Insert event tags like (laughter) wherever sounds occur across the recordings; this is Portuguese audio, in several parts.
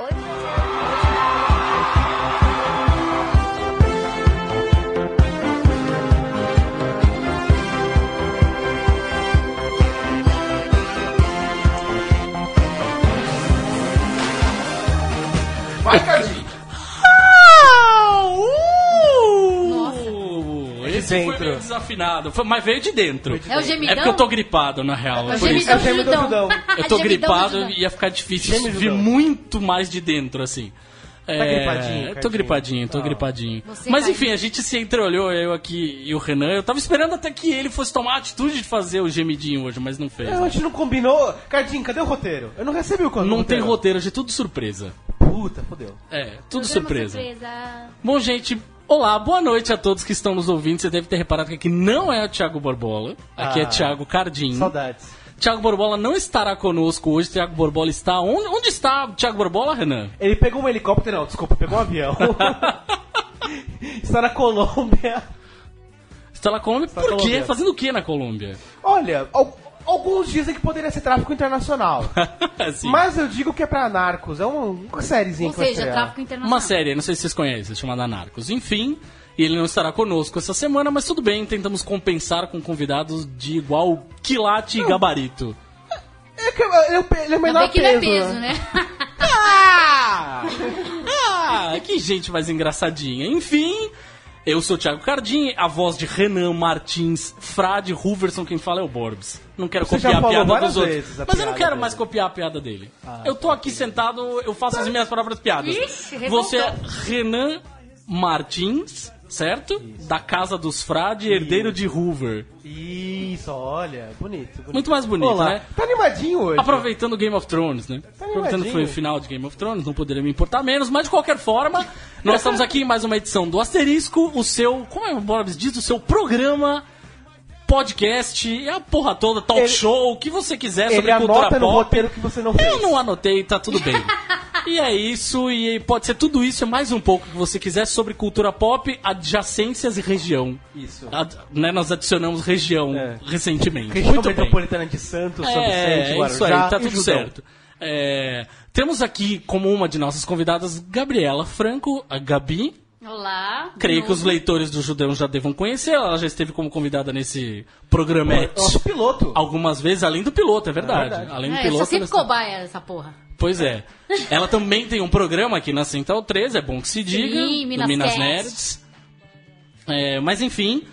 Vai, Esse foi dentro. meio desafinado, foi- mas veio de dentro. É o gemidão? É porque eu tô gripado, na real. É é o gemidão É o gemidão do Judão. Judão. Eu (laughs) tô gripado e ia ficar difícil Geme vir muito mais de dentro, assim. É, gripadinho, tô gripadinho, tô Tá. gripadinho. Você, Mas enfim, a gente se entreolhou, eu aqui e o Renan. Eu tava esperando até que ele fosse tomar a atitude de fazer o gemidinho hoje, mas não fez. É, a gente não combinou. Cardinho, cadê o roteiro? Eu não recebi o Não tem roteiro, hoje é tudo surpresa. Puta, fodeu. É, tudo surpresa. surpresa. Bom, gente, olá, boa noite a todos que estão nos ouvindo. Você deve ter reparado que aqui não é o Thiago Borbola, aqui é Ah, Thiago Cardim. Saudades. Thiago Borbola não estará conosco hoje. Thiago Borbola está. Onde, onde está o Thiago Borbola, Renan? Ele pegou um helicóptero, não, desculpa, pegou um avião. (laughs) Está na Colômbia. Está na Colômbia. Está Por na quê? Colômbia. Fazendo o que na Colômbia? Olha, alguns dizem que poderia ser tráfico internacional. (laughs) Mas eu digo que é pra narcos. É uma, uma sériezinha Ou que vai seja, estrear. tráfico internacional. Uma série, não sei se vocês conhecem, chamada Narcos. Enfim, ele não estará conosco essa semana, mas tudo bem, tentamos compensar com convidados de igual quilate e gabarito. É que ele é, o pe- ele é o Ainda menor bem que ele é peso, peso, né? (laughs) Ah! Ah, que gente mais engraçadinha. Enfim, eu sou o Thiago Cardim, a voz de Renan Martins, Frade, Huverson, quem fala é o Borbs. Não quero Você copiar a piada dos outros. vezes a Mas eu não piada quero dele. mais copiar a piada dele. eu tô aqui sentado, eu faço as minhas próprias piadas. Ixi. Você é Renan Martins, certo? Da Casa dos Frade, herdeiro de Hoover. Isso, olha, bonito. bonito. Muito mais bonito, Olá. né? Tá animadinho hoje. Aproveitando Game of Thrones, né? Aproveitando que foi o final de Game of Thrones, não poderia me importar menos, mas de qualquer forma, nós (laughs) estamos aqui em mais uma edição do Asterisco, o seu, como é o Boris diz, o seu programa, podcast, e a porra toda, talk Ele- show, o que você quiser sobre Ele cultura anota no pop. roteiro que você não fez. Eu não anotei, tá tudo bem. (laughs) E é isso, e pode ser tudo isso e mais um pouco que você quiser sobre cultura pop, adjacências e região. Isso. Ad- né, nós adicionamos região É. recentemente. Região Muito bem. metropolitana de Santos, São Vicente, É, Guarujá isso aí, tá tudo Judão. certo. É, temos aqui como uma de nossas convidadas Gabriela Franco, a Gabi. Olá. Creio que os leitores do Judão já devam conhecer. Ela já esteve como convidada nesse programete Nosso piloto. algumas vezes, além do piloto, é verdade. É verdade. Além do É, piloto. sou sempre cobaia dessa porra. Pois é. Ela também tem um programa aqui na Central 13, é bom que se diga. Sim, do Minas Minas. Nerds. É, mas enfim,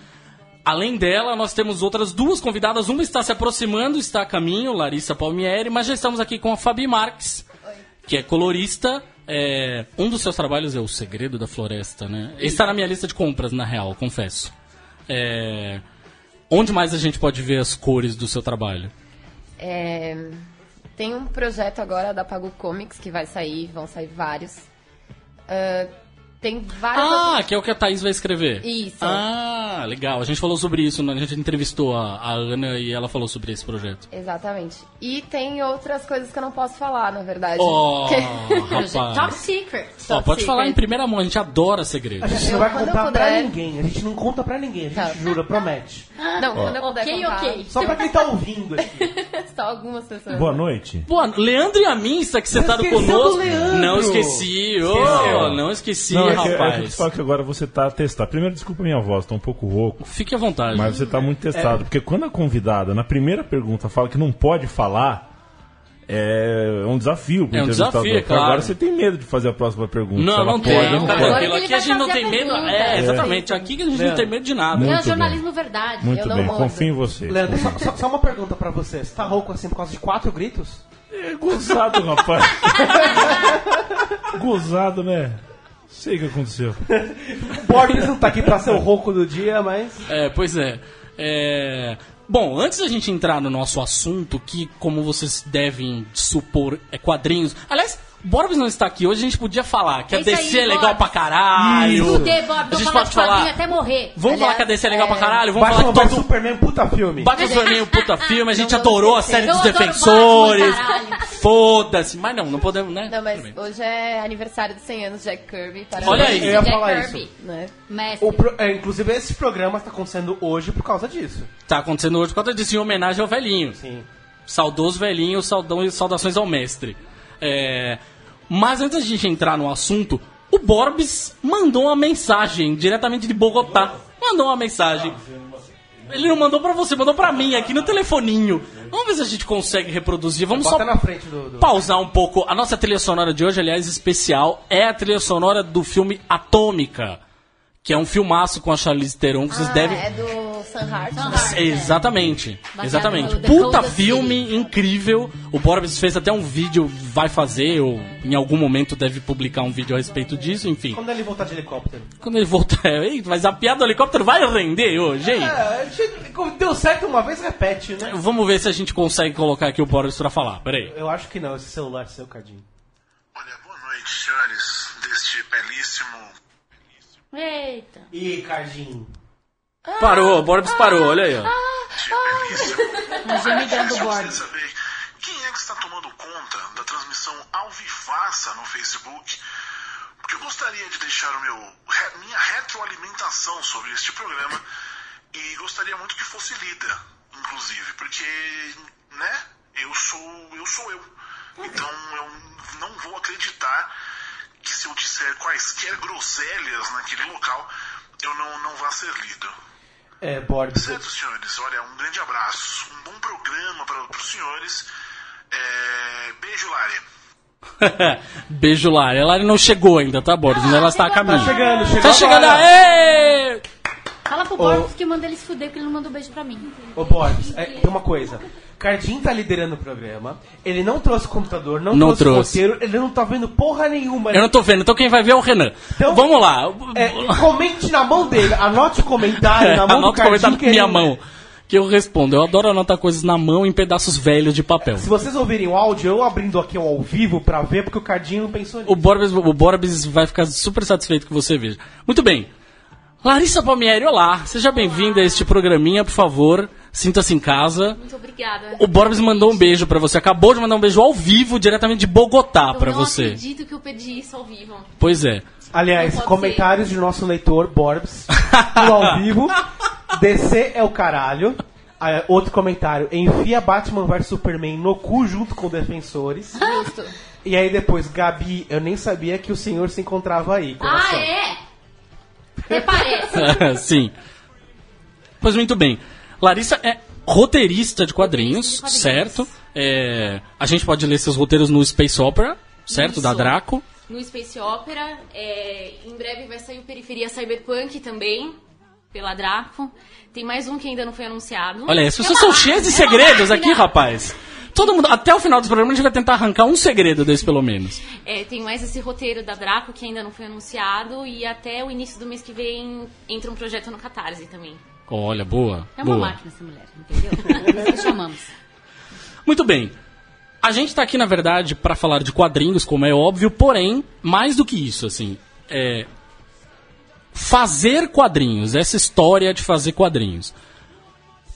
além dela, nós temos outras duas convidadas. Uma está se aproximando, está a caminho, Larissa Palmieri, mas já estamos aqui com a Fabi Marques, que é colorista. É, um dos seus trabalhos é O Segredo da Floresta, né? Está na minha lista de compras, na real, confesso. É, onde mais a gente pode ver as cores do seu trabalho? É, tem um projeto agora da Pago Comics que vai sair, vão sair vários. Ah, tem várias. Ah, outras- que é o que a Thaís vai escrever. Isso. Ah, legal. A gente falou sobre isso, né? a gente entrevistou a, a Ana e ela falou sobre esse projeto. Exatamente. E tem outras coisas que eu não posso falar, na verdade. Oh, (laughs) Top rapaz. secret. Ó, Top pode secret. falar em primeira mão, a gente adora A segredos. gente não Eu, vai contar pra puder- ninguém. A gente não conta pra ninguém. A gente Tá. jura, promete. Não, quando eu puder Ok, contar. ok. Só pra quem tá ouvindo aqui. (laughs) Só algumas pessoas. Boa noite. Pô, Leandro e a mim, está aqui sentado esqueceu do conosco. Leandro. Não esqueci, ô, Esqueceu. não esqueci, Não, é que, é que eu rapaz. te falo que agora você tá testado. Primeiro, desculpa a minha voz, tô um pouco rouco. Fique à vontade. Mas você tá muito testado. Porque quando a convidada, na primeira pergunta, fala que não pode falar, é um desafio pro É um desafio, é Porque claro. Agora você tem medo de fazer a próxima pergunta. Não, não pode tem. ou Não, não pode. Agora Aqui a gente não tem a medo. É, É. exatamente. Aqui a gente não tem medo de nada. É Muito o jornalismo verdade. Muito Eu não bem, confio em você. Leandro, só, só- só uma pergunta pra você. Você tá rouco assim por causa de quatro gritos? É gozado, rapaz. (laughs) gozado, né? Sei o que aconteceu. O (laughs) Borges não tá aqui pra ser o rouco do dia, mas... É, pois é. É, Bom, antes da gente entrar no nosso assunto, que, como vocês devem supor, é quadrinhos. Aliás, Borbs não está aqui hoje, a gente podia falar que É a DC aí, é legal Borbs. pra caralho. Fuder, Bob, a gente falar pode falar. até morrer. Vamos falar Aliás, que a DC é legal é, pra caralho, vamos Batman falar que todo. Superman, puta filme. Batman Superman, um puta (laughs) filme, a gente Não adorou a série dos. Eu defensores. Foda-se, mas não, não podemos, né? Não, mas hoje é aniversário de 100 anos de Jack Kirby. Parabéns, Olha aí. Eu ia Jack falar Kirby. isso. Né? Pro- é, inclusive, esse programa está acontecendo hoje por causa disso. Tá acontecendo hoje por causa disso, em homenagem ao velhinho. Sim. Saudoso velhinho, saudão, saudações ao mestre. É, Mas antes de a gente entrar no assunto, o Borbs mandou uma mensagem diretamente de Bogotá. Mandou uma mensagem. Ele não mandou pra você, mandou pra mim aqui no telefoninho. Vamos ver se a gente consegue reproduzir. Vamos Bota só na frente do. do- pausar um pouco. A nossa trilha sonora de hoje, aliás, especial, é a trilha sonora do filme Atômica, que é um filmaço com a Charlize Theron que vocês Ah, devem É do Sunheart. né? Exatamente, Baseado exatamente. Puta filme incrível. O Borbs fez até um vídeo, vai fazer, ou em algum momento deve publicar um vídeo a respeito disso, enfim. Quando ele voltar de helicóptero. Quando ele voltar, (laughs) Ei, mas a piada do helicóptero vai render hoje, hein? É, deu certo uma vez, repete, né? Vamos ver se a gente consegue colocar aqui o Borbs pra falar. Peraí. Eu acho que não, esse celular é seu, Cadinho. Olha, boa noite, senhores deste belíssimo. Eita. Ih, Cardinho. Parou, o Borbs parou, olha aí, ó. Este belíssimo. Gemidão do Eu gostaria bordo. de saber quem é que está tomando conta da transmissão ao vivaça no Facebook. Porque eu gostaria de deixar o meu, minha retroalimentação sobre este programa e gostaria muito que fosse lida, inclusive, porque, né, eu sou eu. Sou eu. Então eu não vou acreditar que se eu disser quaisquer groselhas naquele local, eu não, não vá ser lido. É, Borbs. Certo, senhores. Olha, um grande abraço. Um bom programa para os senhores. É, Beijo, Lari. (laughs) Beijo, Lari. A Lari não chegou ainda, tá, Borbs? Mas ela está a caminho. Tá chegando, chegou Tá chegando, aê! Fala pro Borbs que manda ele se fuder porque ele não mandou beijo pra mim. Ô, Borbs, é, tem uma coisa. Cardinho tá liderando o programa. Ele não trouxe computador, não, Não trouxe, trouxe. roteiro, ele não tá vendo porra nenhuma. Eu não tô vendo, então quem vai ver é o Renan. Então- Vamos lá. É, comente na mão dele, anote o comentário na (laughs) mão do Anota o comentário com minha ele- mão. Que eu respondo. Eu adoro anotar coisas na mão em pedaços velhos de papel. Se vocês ouvirem o áudio, eu abrindo aqui ao vivo pra ver, porque o Cardinho não pensou nisso. O Borbs, o Borbs vai ficar super satisfeito que você veja. Muito bem. Larissa Palmieri, olá. Seja bem-vinda a este programinha, por favor. Sinta-se em casa. Muito obrigada. O Borbs mandou um beijo pra você. Acabou de mandar um beijo ao vivo, diretamente de Bogotá, Eu pra não você. acredito que eu pedi isso ao vivo. Pois é. Aliás, comentários de nosso leitor, Borbs, no ao vivo. (laughs) DC é o caralho. Ah, outro comentário, enfia Batman vs Superman no cu junto com defensores. Justo. E aí depois, Gabi, eu nem sabia que o senhor se encontrava aí. Ah, coração. é? Parece. (laughs) Sim. Pois muito bem. Larissa é roteirista de quadrinhos, quadrinhos. certo? É, a gente pode ler seus roteiros no Space Opera, certo? Isso. Da Draco. No Space Opera, é, em breve vai sair o Periferia Cyberpunk também, pela Draco. Tem mais um que ainda não foi anunciado. Olha, as pessoas são cheias de segredos aqui, rapaz. Todo mundo, até o final do programa, a gente vai tentar arrancar um segredo desse, pelo menos. É, tem mais esse roteiro da Draco que ainda não foi anunciado e até o início do mês que vem entra um projeto no Catarse também. Olha, boa. É uma boa. máquina essa mulher, entendeu? (laughs) Nós chamamos. Muito bem. A gente tá aqui, na verdade, para falar de quadrinhos, como é óbvio, porém, mais do que isso, assim, é fazer quadrinhos, essa história de fazer quadrinhos.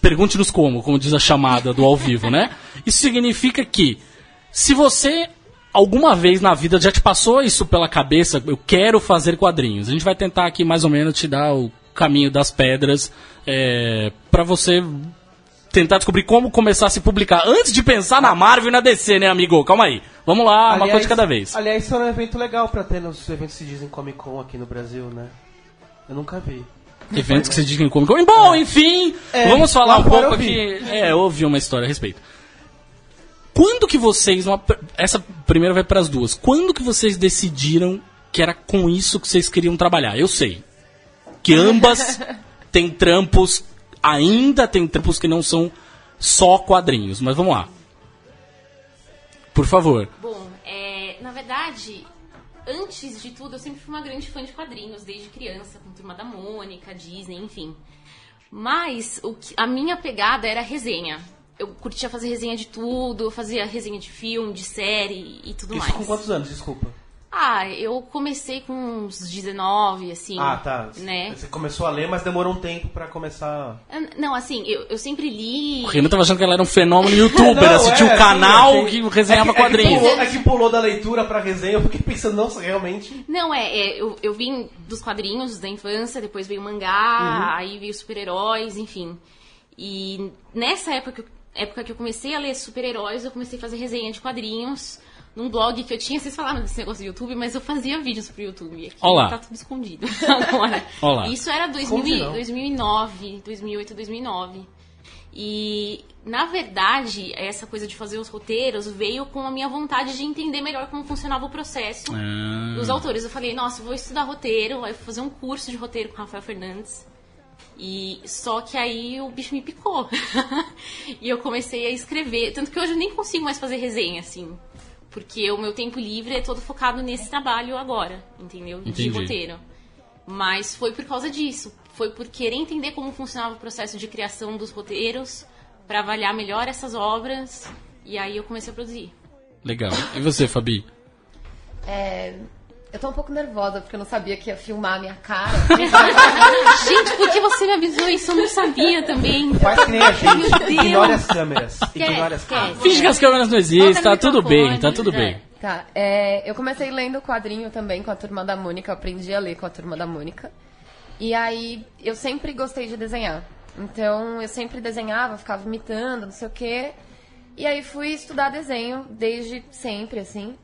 Pergunte-nos como, como diz a chamada do ao vivo, né? Isso significa que se você alguma vez na vida já te passou isso pela cabeça, eu quero fazer quadrinhos. A gente vai tentar aqui mais ou menos te dar o caminho das pedras é, para você tentar descobrir como começar a se publicar. Antes de pensar na Marvel e na DC, né, amigo? Calma aí. Vamos lá, uma coisa de cada vez. Aliás, isso é um evento legal pra ter nos eventos que se dizem Comic Con aqui no Brasil, né? Eu nunca vi. Eventos que se dizem como. Bom, enfim, É, vamos falar lá um pouco aqui. É, eu ouvi uma história a respeito. Quando que vocês. uma- essa primeira vai para as duas. Quando que vocês decidiram que era com isso que vocês queriam trabalhar? Eu sei. Que ambas (laughs) têm trampos. Ainda tem trampos que não são só quadrinhos. Mas vamos lá. Por favor. Bom, é, na verdade, antes de tudo, eu sempre fui uma grande fã de quadrinhos, desde criança, com Turma da Mônica, Disney, enfim. Mas o que- a minha pegada era resenha. Eu curtia fazer resenha de tudo, eu fazia resenha de filme, de série e tudo Isso mais. com quantos anos, desculpa? Ah, eu comecei com uns 19, assim. Ah, tá. Né? Você começou a ler, mas demorou um tempo pra começar. Não, assim, eu, eu sempre li. O Renan tava achando que ela era um fenômeno (laughs) youtuber. Não, assistiu é, o canal que resenhava é que, quadrinhos. É que, pulou, é que pulou da leitura pra resenha, eu fiquei pensando, nossa, realmente. Não, é, é, eu, eu vim dos quadrinhos da infância, depois veio o Uhum. mangá, aí veio super-heróis, enfim. E nessa época, que eu- época que eu comecei a ler super-heróis, eu comecei a fazer resenha de quadrinhos num blog que eu tinha, vocês falaram desse negócio do YouTube, mas eu fazia vídeos pro YouTube. Aqui Olá. tá tudo escondido (laughs) agora. Olá. Isso era 2000, Esconde e- não. 2009, 2008, 2009. E, na verdade, essa coisa de fazer os roteiros veio com a minha vontade de entender melhor como funcionava o processo Ah, dos autores. Eu falei, nossa, eu vou estudar roteiro, eu vou fazer um curso de roteiro com o Rafael Fernandes. E só que aí o bicho me picou. (laughs) e eu comecei a escrever. Tanto que hoje eu nem consigo mais fazer resenha, assim. Porque o meu tempo livre é todo focado nesse trabalho agora, entendeu? Entendi. De roteiro. Mas foi por causa disso. Foi por querer entender como funcionava o processo de criação dos roteiros, para avaliar melhor essas obras. E aí eu comecei a produzir. legal. E você, Fabi? É, eu tô um pouco nervosa porque eu não sabia que ia filmar a minha cara. (laughs) Gente, por que você me avisou isso? Eu não sabia também. Faz que nem a gente. Ignore as câmeras. Ignore as câmeras. Finge que as câmeras não existem, tá no tudo bem, tá tudo bem. Tá, é, eu comecei lendo o quadrinho também com a turma da Mônica, eu aprendi a ler com a turma da Mônica. E aí eu sempre gostei de desenhar. Então eu sempre desenhava, ficava imitando, não sei o quê. E aí fui estudar desenho desde sempre, assim.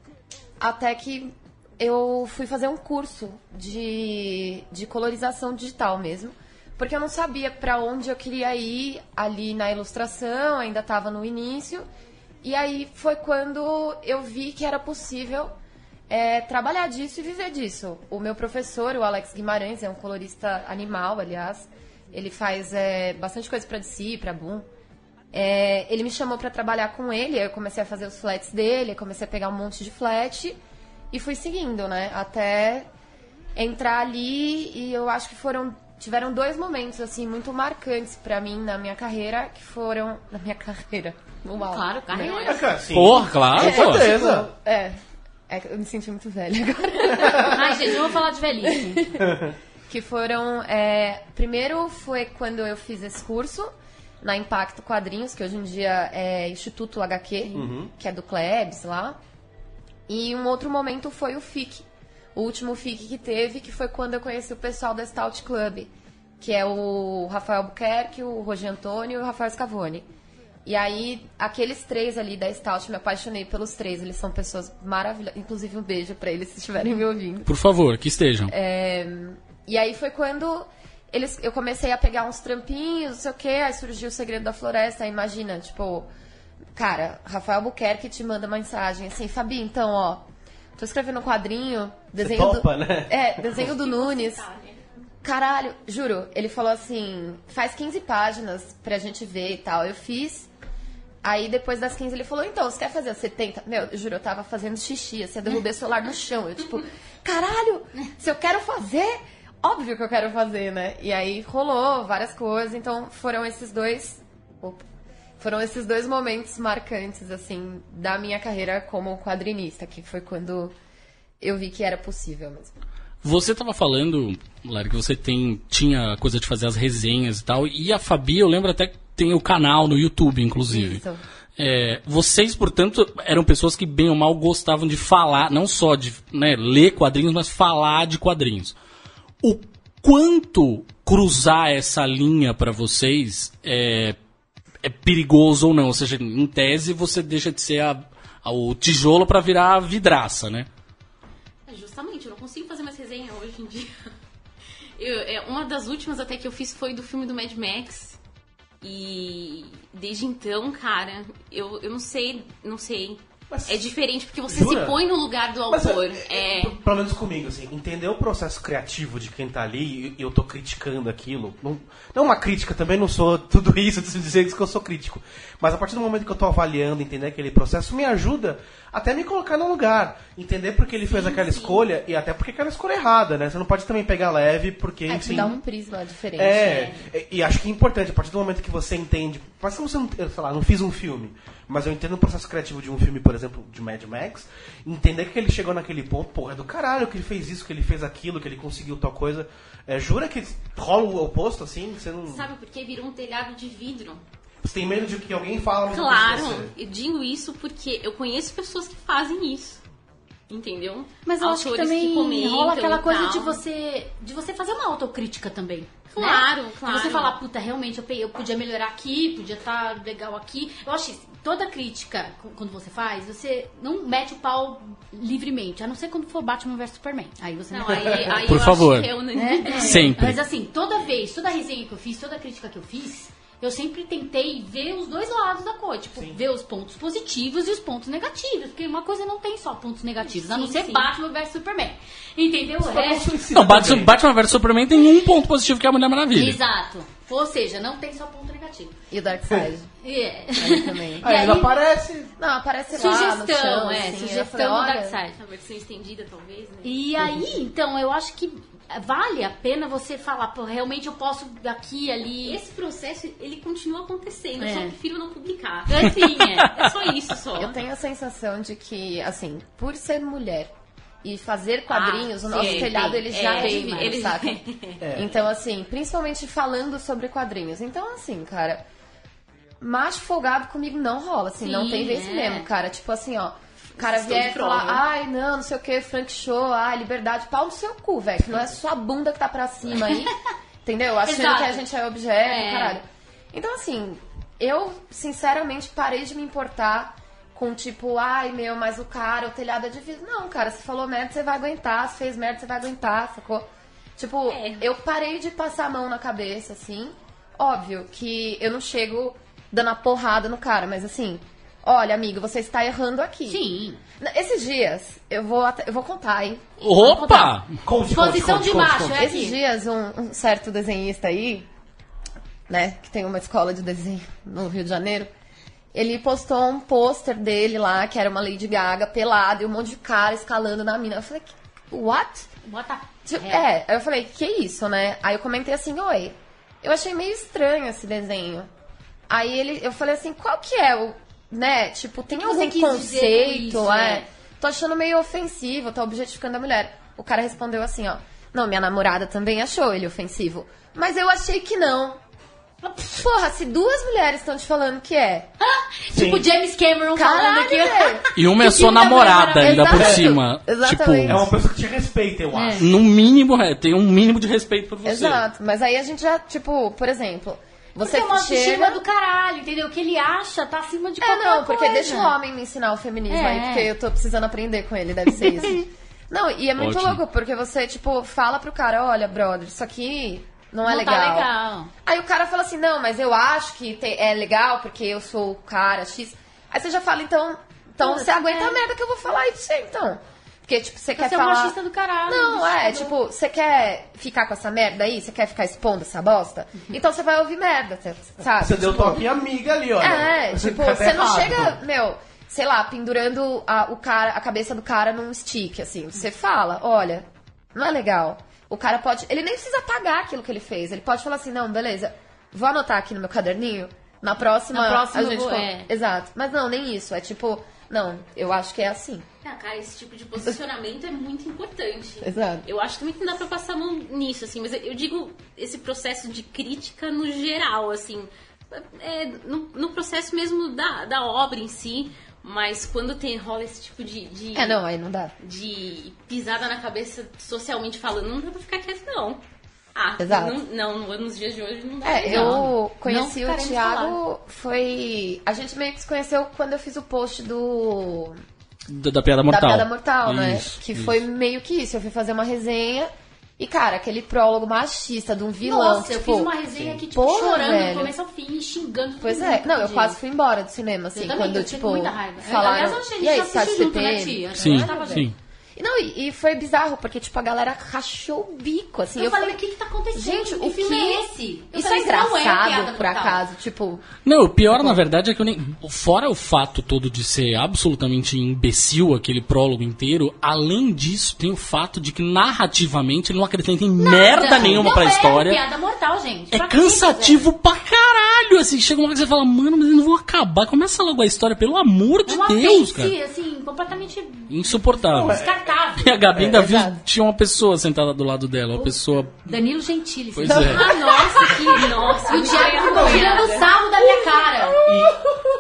Até que eu fui fazer um curso de, de colorização digital mesmo. Porque eu não sabia pra onde eu queria ir ali na ilustração, ainda estava no início. E aí foi quando eu vi que era possível é, trabalhar disso e viver disso. O meu professor, o Alex Guimarães, é um colorista animal, aliás. Ele faz é, bastante coisa pra DC, pra Boom. É, ele me chamou pra trabalhar com ele, eu comecei a fazer os flats dele, comecei a pegar um monte de flat e fui seguindo, né? Até entrar ali e eu acho que foram tiveram dois momentos assim muito marcantes pra mim na minha carreira, que foram (laughs) na minha carreira. Uau. Claro, carreira. É, cara, sim. Porra, claro, Com pô. certeza. É. É que eu me senti muito velha agora. (laughs) Ai, gente, eu vou falar de velhice. (laughs) que foram. é, primeiro foi quando eu fiz esse curso na Impacto Quadrinhos, que hoje em dia é Instituto HQ, que é do Klebs lá. E um outro momento foi o FIC. O último FIC que teve, que foi quando eu conheci o pessoal da Stout Club, que é o Rafael Albuquerque, o Roger Antônio e o Rafael Scavone. E aí, aqueles três ali da Stout, me apaixonei pelos três. Eles são pessoas maravilhosas. Inclusive, um beijo pra eles se estiverem me ouvindo. Por favor, que estejam. É, E aí foi quando eles, eu comecei a pegar uns trampinhos, não sei o quê, aí surgiu o Segredo da Floresta, aí imagina, tipo, cara, Rafael Buquerque te manda uma mensagem assim, Fabi, então, ó, tô escrevendo um quadrinho, desenho topa, do. né? É, desenho do Nunes. Caralho, juro, ele falou assim, faz 15 páginas pra gente ver e tal. Eu fiz. Aí depois das 15 ele falou, então, você quer fazer as 70? Meu, eu juro, eu tava fazendo xixi, assim, eu derrubei o celular no chão. Eu, tipo, caralho, se eu quero fazer, óbvio que eu quero fazer, né? E aí rolou várias coisas, então foram esses dois. Opa, foram esses dois momentos marcantes, assim, da minha carreira como quadrinista, que foi quando eu vi que era possível mesmo. Você tava falando, Lara, que você tem, tinha a coisa de fazer as resenhas e tal, e a Fabi, eu lembro até que tem o canal no YouTube, inclusive. Isso. É, vocês, portanto, eram pessoas que bem ou mal gostavam de falar, não só de né, ler quadrinhos, mas falar de quadrinhos. O quanto cruzar essa linha pra vocês é, é perigoso ou não? Ou seja, em tese você deixa de ser a- a- o tijolo pra virar a vidraça, né? É, Justamente, eu não consigo fazer mais resenha hoje em dia. (laughs) Eu- é, uma das últimas até que eu fiz foi do filme do Mad Max. E desde então, cara, eu, eu não sei, não sei. Mas- é diferente porque você Jura? se põe no lugar do Mas, autor. é, É, p- Pelo menos comigo, assim, entender o processo criativo de quem tá ali e eu tô criticando aquilo. Não, não uma crítica, também não sou (laughs) tudo isso, de dizer que eu sou crítico. Mas a partir do momento que eu tô avaliando, entender aquele processo, me ajuda até me colocar no lugar. Entender porque ele fez aquela escolha e até porque aquela escolha é errada, né? Você não pode também pegar leve, porque, É, te enfim. dá um prisma diferente. É, e- e acho que é importante, a partir do momento que você entende. Mas se você não, sei lá, não fiz um filme, mas eu entendo o processo criativo de um filme, por exemplo, de Mad Max, entender que ele chegou naquele ponto, pô, é do caralho que ele fez isso, que ele fez aquilo, que ele conseguiu tal coisa. É, jura que rola o oposto, assim? Você não. sabe por que virou um telhado de vidro? Você tem medo de que alguém fala que Claro, eu digo isso porque eu conheço pessoas que fazem isso. Entendeu? Mas eu acho que também comentam rola aquela coisa tal. de você de você fazer uma autocrítica também. Claro, né? claro. De você falar, puta, realmente eu, eu podia melhorar aqui, podia estar legal aqui. Eu acho que toda crítica, quando você faz, você não mete o pau livremente, a não ser quando for Batman vs Superman. Aí você Não, mete o aí, aí Por eu favor. acho que é né? É, Sempre. Mas assim, toda vez, toda resenha que eu fiz, toda crítica que eu fiz, eu sempre tentei ver os dois lados da coisa. Tipo, ver os pontos positivos e os pontos negativos. Porque uma coisa não tem só pontos negativos, a não Sim, ser sim. Batman vs Superman. Entendeu? O resto. Não, Batman, Batman vs Superman tem um ponto positivo que é a Mulher Maravilha. Exato. Ou seja, não tem só ponto negativo. E o Darkseid. (laughs) É. Ele também. E Aí ele aí- aparece. Não, aparece lá no Sugestão, chão, é, assim, sugestão do olha, Darkseid. A versão estendida, talvez, né? E aí, então, eu acho que vale a pena você falar, pô, realmente eu posso aqui e ali. Esse processo, ele continua acontecendo, É. eu só prefiro não publicar. Assim, é. (laughs) É só isso, só. Eu tenho a sensação de que, assim, por ser mulher e fazer quadrinhos, Ah, o nosso sim, telhado tem. ele já É, é, ele- ele- sabe? Então, assim, principalmente falando sobre quadrinhos. Então, assim, cara, macho folgado comigo não rola, assim, não Sim, tem vez é. mesmo, cara. Tipo assim, ó. O cara vier e falar, ai, não, não sei o que, Frank Show, ai, liberdade, pau no seu cu, velho. Que não é sua bunda que tá pra cima aí, (laughs) entendeu? Achando Exato. que a gente é objeto, É. caralho. Então, assim, eu, sinceramente, parei de me importar com tipo, ai meu, mas o cara, o telhado é difícil. Não, cara, você falou merda, você vai aguentar. Se fez merda, você vai aguentar, sacou? Tipo, É. eu parei de passar a mão na cabeça, assim. Óbvio que eu não chego dando a porrada no cara, mas assim, olha, amigo, você está errando aqui. Sim. Esses dias, eu vou, até- eu vou contar, hein? Opa! Conte, Posição de macho, conte, é Esses aqui. dias, um, um certo desenhista aí, né, que tem uma escola de desenho no Rio de Janeiro, ele postou um pôster dele lá, que era uma Lady Gaga pelada e um monte de cara escalando na mina. Eu falei, what? Bota. Tipo, É, eu falei, que isso, né? Aí eu comentei assim, oi, eu achei meio estranho esse desenho. Aí ele, eu falei assim, qual que é o, né? Tipo, tem que algum conceito, isso, é? é? Tô achando meio ofensivo, tô objetificando a mulher. O cara respondeu assim, ó, não, minha namorada também achou ele ofensivo, mas eu achei que não. Porra, se duas mulheres estão te falando que é, (laughs) Tipo James Cameron falando caralho, aqui. velho. E uma é Que sua namorada ainda por Exato. cima. Exatamente. É uma Tipo, pessoa que te respeita, eu acho. no mínimo, é, tem um mínimo de respeito por você. Exato, mas aí a gente já, tipo, por exemplo, você Porque é uma chega... autoestima do caralho, entendeu? O que ele acha tá acima de É, qualquer não, porque coisa. deixa o homem me ensinar o feminismo É. aí, porque eu tô precisando aprender com ele, deve ser isso. (laughs) não, e é muito Ótimo. louco, porque você, tipo, fala pro cara, olha, brother, isso aqui não é Não legal. tá legal. Aí o cara fala assim, não, mas eu acho que te- é legal porque eu sou o cara X. Aí você já fala, então, então você aguenta é. a merda que eu vou falar aí pra você, então. Porque, tipo, você quer Você é um falar... machista do caralho. Não, é, tipo, você quer ficar com essa merda aí? Você quer ficar expondo essa bosta? Então você vai ouvir merda, sabe? Você deu Tipo, toque amiga ali, olha. é, tipo, você não errado. chega, meu, sei lá, pendurando a, o cara, a cabeça do cara num stick, assim. Você fala, olha, não é legal. O cara pode. Ele nem precisa pagar aquilo que ele fez. Ele pode falar assim, não, beleza, vou anotar aqui no meu caderninho. Na próxima, Na próxima a eu gente vou- conta." é. Exato. Mas não, nem isso. É tipo, não, eu acho que é assim. Ah, cara, esse tipo de posicionamento é muito importante. Exato. Eu acho também que não dá pra passar a mão nisso, assim, mas eu digo esse processo de crítica no geral, assim, é, no, no processo mesmo da, da obra em si, mas quando tem rola esse tipo de, de, É, não, aí não dá. de pisada na cabeça socialmente falando, não dá pra ficar quieto, não. Ah, Exato. Não, não, nos dias de hoje não dá. É, não. eu conheci Não o Thiago, foi. A gente meio que se conheceu quando eu fiz o post do. Da, da piada mortal. Da Piada Mortal, né? Isso, Que isso. foi meio que isso. Eu fui fazer uma resenha e, cara, aquele prólogo machista de um vilão. Nossa, eu tipo, fiz uma resenha aqui, tipo, porra, chorando velho. do começo ao fim, xingando Pois é. Não, eu quase fui embora do cinema, assim, Eu também, quando, eu tipo, muita raiva. falaram... Aliás, acho que a gente e aí, assistiu sabe junto, né, tia? Sim, sim. E não, e, e foi bizarro, porque, tipo, a galera rachou o bico, assim. Eu, falei, o que que tá acontecendo? Gente, o filme que... é esse? Eu Isso falei, é "Isso não engraçado, piada por mortal." acaso, tipo... Não, o pior, na verdade, é que eu nem. Fora o fato todo de ser absolutamente imbecil aquele prólogo inteiro, além disso, tem o fato de que narrativamente ele não acrescenta em merda Nada. nenhuma não pra é história. piada mortal, gente. É Pra que cansativo pra caralho, assim. Chega uma hora que você fala, mano, mas eu não vou acabar. Começa logo a história, pelo amor de? É uma Deus, face, cara. assim, completamente Insuportável. descartável. E a Gabi ainda viu, exato. tinha uma pessoa sentada do lado dela, uma pessoa. Danilo Gentili. Pois é. Ah, nossa, que nossa. E o Thiago ficou tirando sarro da minha cara.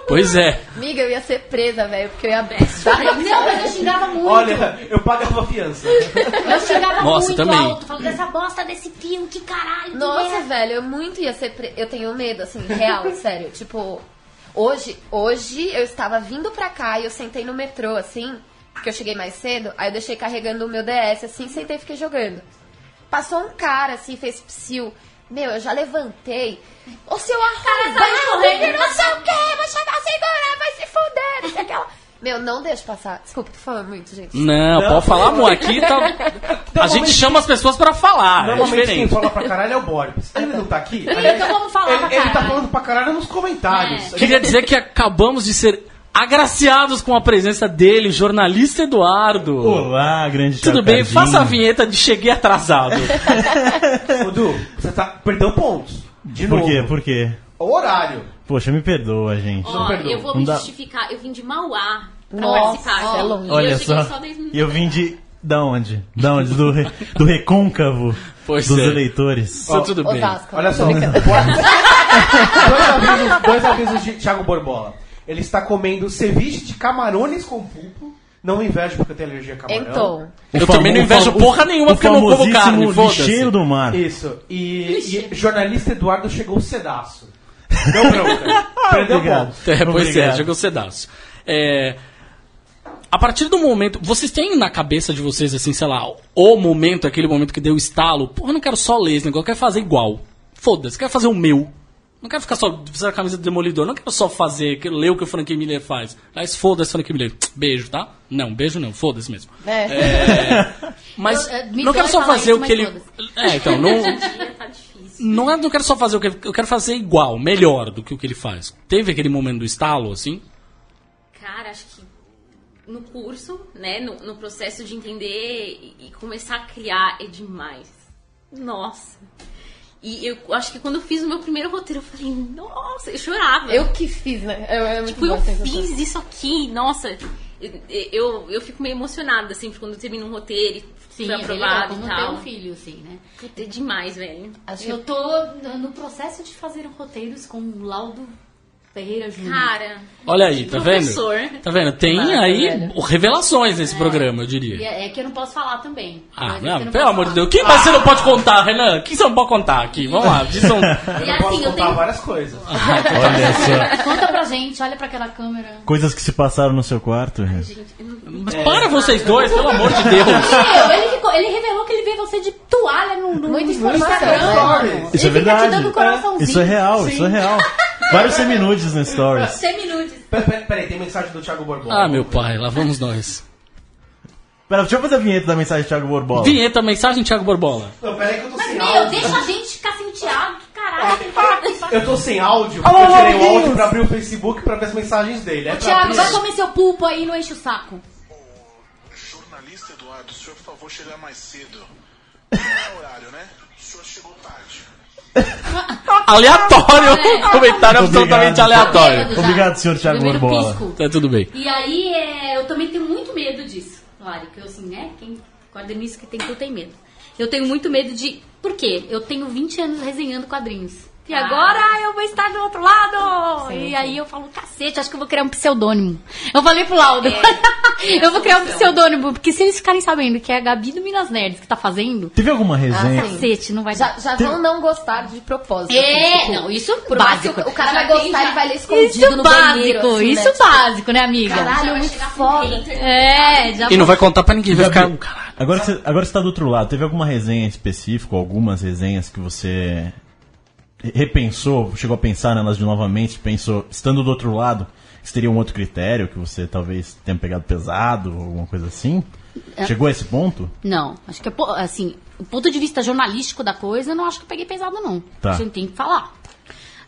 Pois é. Amiga, eu ia ser presa, velho, porque eu ia Não, mas eu xingava muito. Olha, eu pagava fiança. eu xingava Nossa, muito também. alto, falando dessa bosta desse filme, que caralho. que Nossa, velho, eu muito ia ser presa. Eu tenho medo, assim, real, (laughs) sério. Tipo, hoje, hoje eu estava vindo pra cá e eu sentei no metrô, assim, porque eu cheguei mais cedo, aí eu deixei carregando o meu DS, assim, sentei e fiquei jogando. Passou um cara, assim, fez psiu. Meu, eu já levantei. Ô, seu arrombado, correndo. não sei o quê, vou chamar a segurança, vai se fuder, não sei aquela... Meu, não deixa passar. Desculpa, tô falando muito, gente. Não, pode falar, amor. Aqui tá. A gente chama as pessoas pra falar. É Normalmente quem diferente. fala pra caralho é o Boris. Ele não tá aqui? Então vamos falar ele, pra ele tá caralho. falando pra caralho nos comentários. Queria dizer que acabamos de ser agraciados com a presença dele, jornalista Eduardo. Olá, grande Tudo bem, faça a vinheta de cheguei atrasado. (laughs) Ô, Du, você tá, perdeu pontos. De Por novo. quê? Por quê? O horário. Poxa, me perdoa, gente. Ó, perdoa. eu vou Não me dá- justificar. Eu vim de Mauá pra Nossa, participar. é longe. E Olha eu cheguei só. só 10 minutos. E eu vim de. Da onde? Da onde? Do, re- do recôncavo Pois dos é. eleitores. Tá tudo bem. Osasco. Olha só. (laughs) (laughs) Dois, avisos, dois avisos de Thiago Borbola. Ele está comendo ceviche de camarones com pulpo. Não invejo porque eu tenho alergia a camarão. Então, Eu O famo- também não invejo famo- porra nenhuma porque eu não como carne, foda-se. do mar. Isso. E, e jornalista Eduardo chegou cedaço. Deu bronca. (laughs) Perdeu ponto. É, pois é, Obrigado. chegou cedaço. É, a partir do momento. Vocês têm na cabeça de vocês, assim, sei lá, o momento, aquele momento que deu estalo. Porra, eu não quero só ler esse negócio, eu quero fazer igual. Foda-se, quero fazer o meu. Não quero ficar só fazer a camisa do Demolidor, não quero só fazer, quero ler o que o Frank Miller faz. Mas foda-se, Frank Miller. (tsk) Beijo, tá? Não, beijo não, foda-se mesmo. é. É, (laughs) mas Eu, eh, me não quero só fazer isso, o que ele. É, então, não. (laughs) Tá. Não, é- não quero só fazer o que ele, eu quero fazer igual, melhor do que o que ele faz. Teve aquele momento do estalo, assim? Cara, acho que no curso, né, no, no processo de entender e, e começar a criar é demais. Nossa. E eu acho que quando eu fiz o meu primeiro roteiro, eu falei, nossa, eu chorava. Eu que fiz, né? Eu, é muito tipo, eu fiz isso aqui, nossa. Eu, eu, eu fico meio emocionada, sempre, quando eu termino um roteiro e Sim, foi é bem legal, aprovado como e ter tal. um filho, assim, né? Puta, é demais, velho. Acho que Eu tô no processo de fazer roteiros com o Laudo Ferreira Júnior. Cara, Olha aí, tá vendo? professor. Tá vendo? Tem Massa, aí revelações nesse programa, eu diria. é, é que eu não posso falar também. Ah, não, eu pelo posso amor de. Deus. O que mais você não pode contar, Renan? O que você não pode contar aqui? Vamos lá, diz um... (laughs) E Eu assim, posso eu contar tenho. várias coisas. (laughs) Olha só. Conta pra gente, olha pra aquela câmera. Coisas que se passaram no seu quarto. Mas para vocês dois, pelo amor de Deus. Ele, ficou- ele revelou que ele vê você de toalha no, no, no informação, Instagram. Isso é Ele fica te verdade. dando coraçãozinho. Isso é real, Sim. isso é real. (laughs) Vários seminudes no Stories. Seminudes. Peraí, peraí, peraí, tem mensagem do Thiago Borbola. Ah, meu pai, lá vamos nós. Pera, deixa eu fazer a vinheta da mensagem do Thiago Borbola. Vinheta, mensagem, Thiago Borbola. Não, peraí que eu tô Mas, sem meu, áudio. deixa a gente ficar sem o Thiago, que caralho. Eu tô sem áudio, porque eu tirei o áudio pra abrir o Facebook pra ver as mensagens dele. É Thiago, abrir- vai comer seu pulpo aí e não enche o saco. Jornalista Eduardo, o senhor, por favor, chegar mais cedo. (laughs) Não é horário, né? O senhor chegou tarde. (laughs) Aleatório. É. Comentário absolutamente aleatório. Já. Obrigado, senhor Thiago Borbola. Tá tudo bem. E aí, é, eu também tenho muito medo disso, Lari, que eu assim, né? Quem quadrinista que tem que eu tenho medo. Eu tenho muito medo de. Por quê? Eu tenho 20 anos resenhando quadrinhos. E Ah. agora eu vou estar do outro lado! e aí eu falo, cacete, acho que eu vou criar um pseudônimo. Eu falei pro Laudo, (laughs) eu vou criar um pseudônimo, porque se eles ficarem sabendo que é a Gabi do Minas Nerds que tá fazendo, Teve alguma resenha? Ah, sim. cacete, não vai. Já, já vão não gostar de propósito. É, tipo, não, isso Por básico. o, o cara Já vai gostar, já- ele vai ler escondido Isso no básico, banheiro. assim, isso né? Tipo, básico, né, amiga? Caralho, vai muito foda. hater. É, já E não vai contar pra ninguém, vai ficar. Agora você, agora você tá do outro lado, teve alguma resenha específica, ou algumas resenhas que você repensou, chegou a pensar nelas de novamente, pensou, estando do outro lado, que teria um outro critério, que você talvez tenha pegado pesado, ou alguma coisa assim? Chegou a esse ponto? Não, acho que, assim, o ponto de vista jornalístico da coisa, eu não acho que eu peguei pesado, não. Tá. Gente tem que falar.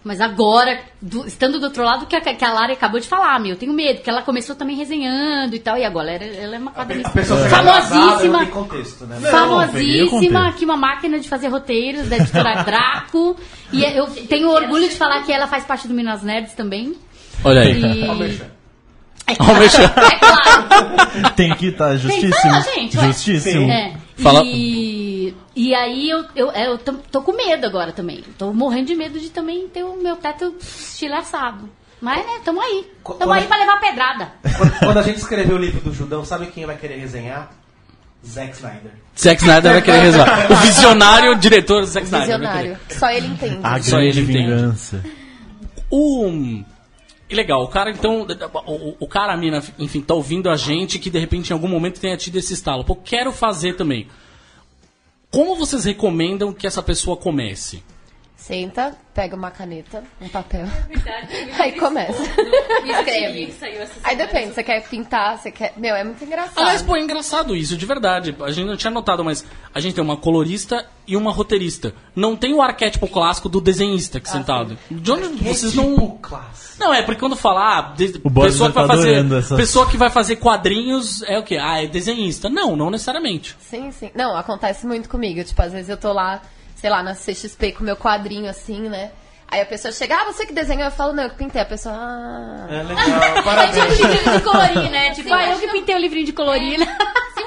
Mas agora, do- estando do outro lado, que a, que a Lari acabou de falar, meu, eu tenho medo, porque ela começou também resenhando e tal, e agora ela, ela é uma A quadrinista não famosíssima, tem contexto, né? famosíssima, aqui uma máquina de fazer roteiros da editora (laughs) Draco, e eu tenho orgulho de falar que ela faz parte do Minas Nerds também. Olha aí. E... É claro, é claro. Tem que estar justíssimo. falar, gente, justíssimo. É. Fala- E, e aí eu, eu, é, eu tô, tô com medo agora também. Tô morrendo de medo de também ter o meu teto estilhaçado. Mas, né, tamo aí. Tamo quando aí a- pra levar pedrada. Quando, quando a gente escrever o livro do Judão, sabe quem vai querer resenhar? Zack Snyder. Zack Snyder vai querer resolver. (laughs) O visionário diretor Zack Snyder. Visionário. Só ele entende. A Só ele entende. vingança. O. E legal, o cara então. O, o cara, a mina, enfim, tá ouvindo a gente que de repente em algum momento tenha tido esse estalo. Pô, quero fazer também. Como vocês recomendam que essa pessoa comece? Senta, pega uma caneta, um papel. Verdade, (laughs) Aí começa. Me (laughs) escreve. Saiu essa Aí depende, você quer pintar, você quer. Meu, é muito engraçado. Aliás, pô, é engraçado isso, de verdade. A gente não tinha notado, mas a gente tem uma colorista e uma roteirista. Não tem o arquétipo clássico do desenhista Ah, aqui sentado. De onde vocês tipo não. classe. Não, é porque quando falar, ah, de- pessoa que tá vai fazer, pessoa que vai fazer quadrinhos é o quê? Ah, é desenhista. Não, não necessariamente. Sim, sim. Não, acontece muito comigo. Tipo, às vezes eu tô lá, sei lá, na CXP com meu quadrinho assim, né? Aí a pessoa chega, ah, você que desenhou? Eu falo, não, eu que pintei. A pessoa, ah. É legal, (laughs) É tipo parabéns. livrinho de colorir, né? (laughs) Tipo, Sim, ah, eu que pintei o livrinho de colorir, né?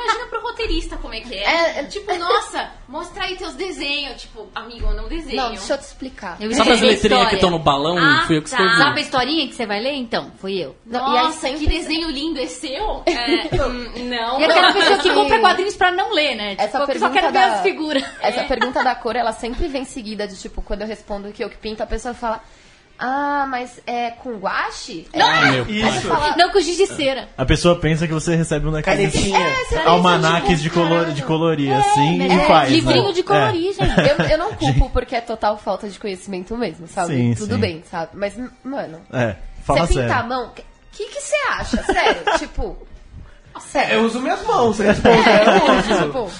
Imagina pro roteirista como é que é? É, é- Tipo, (laughs) nossa, mostra aí teus desenhos. Tipo, amigo, eu não desenho. Não, deixa eu te explicar. Eu Sabe as letrinhas que estão no balão? Ah, Fui eu que tá. escrevi. Sabe a historinha que você vai ler? Então, fui eu. Não, e aí Nossa, que desenho lindo é seu? (laughs) É, hum, não. E aquela (laughs) pessoa que compra quadrinhos pra não ler, né? Essa Tipo, só pergunta quer ver da- as figuras. Essa pergunta da cor, ela sempre vem seguida de, tipo, quando eu respondo que eu que pinto, a pessoa fala, ah, mas é com guache? É, meu Aí Isso. você fala, Não com giz de cera. A pessoa pensa que você recebe um daqueles Canetinha. almanaques de, color, de colorir, assim, né? e faz. Livrinho né? de colorir, gente. eu, eu não (laughs) culpo porque é total falta de conhecimento mesmo, sabe? Sim, Tudo sim. bem, sabe? Mas, mano, É, é fala você pintar a mão, o que, que você acha? Sério, (laughs) tipo... Sério. Eu uso minhas mãos, você responde. (laughs) É, eu uso. tipo,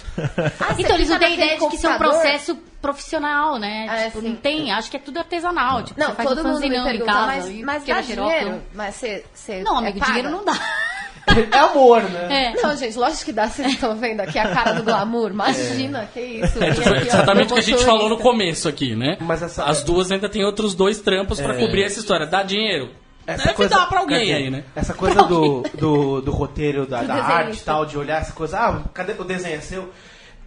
ah, Então, eles não têm ideia de que isso é um processo profissional, né? Ah, tipo, sim. não tem. Acho que é tudo artesanal. Tipo, Não, você faz todo um mundo me pergunta, casa. mas, mas dá dinheiro? Mas você... você Não, é amigo, paga? dinheiro não dá. É amor, né? É. Não, gente, lógico que dá, vocês estão vendo aqui a cara do glamour. Imagina, que isso. É, tipo, aqui, exatamente o que a gente falou no começo aqui, né? Mas essa- As duas ainda tem outros dois trampos pra cobrir essa história. Dá dinheiro. Deve dar pra alguém cadê? aí, né? Essa (laughs) coisa do, do, do roteiro, da, da arte e tal, de olhar essa coisa, ah, cadê o desenho é seu?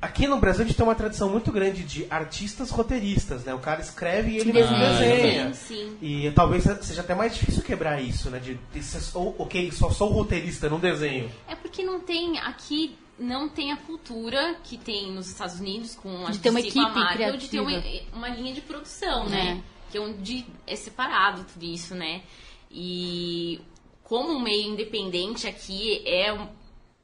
Aqui no Brasil a gente tem uma tradição muito grande de artistas roteiristas, né? O cara escreve e ele mesmo desenha. desenha. Sim, sim. E talvez seja até mais difícil quebrar isso, né? De, de ser só- ok, só sou roteirista, não desenho. É porque não tem aqui não tem a cultura que tem nos Estados Unidos com a De ter uma equipe Marvel, de ter uma, uma linha de produção, né? Que é onde é separado tudo isso, né? E como um meio independente aqui é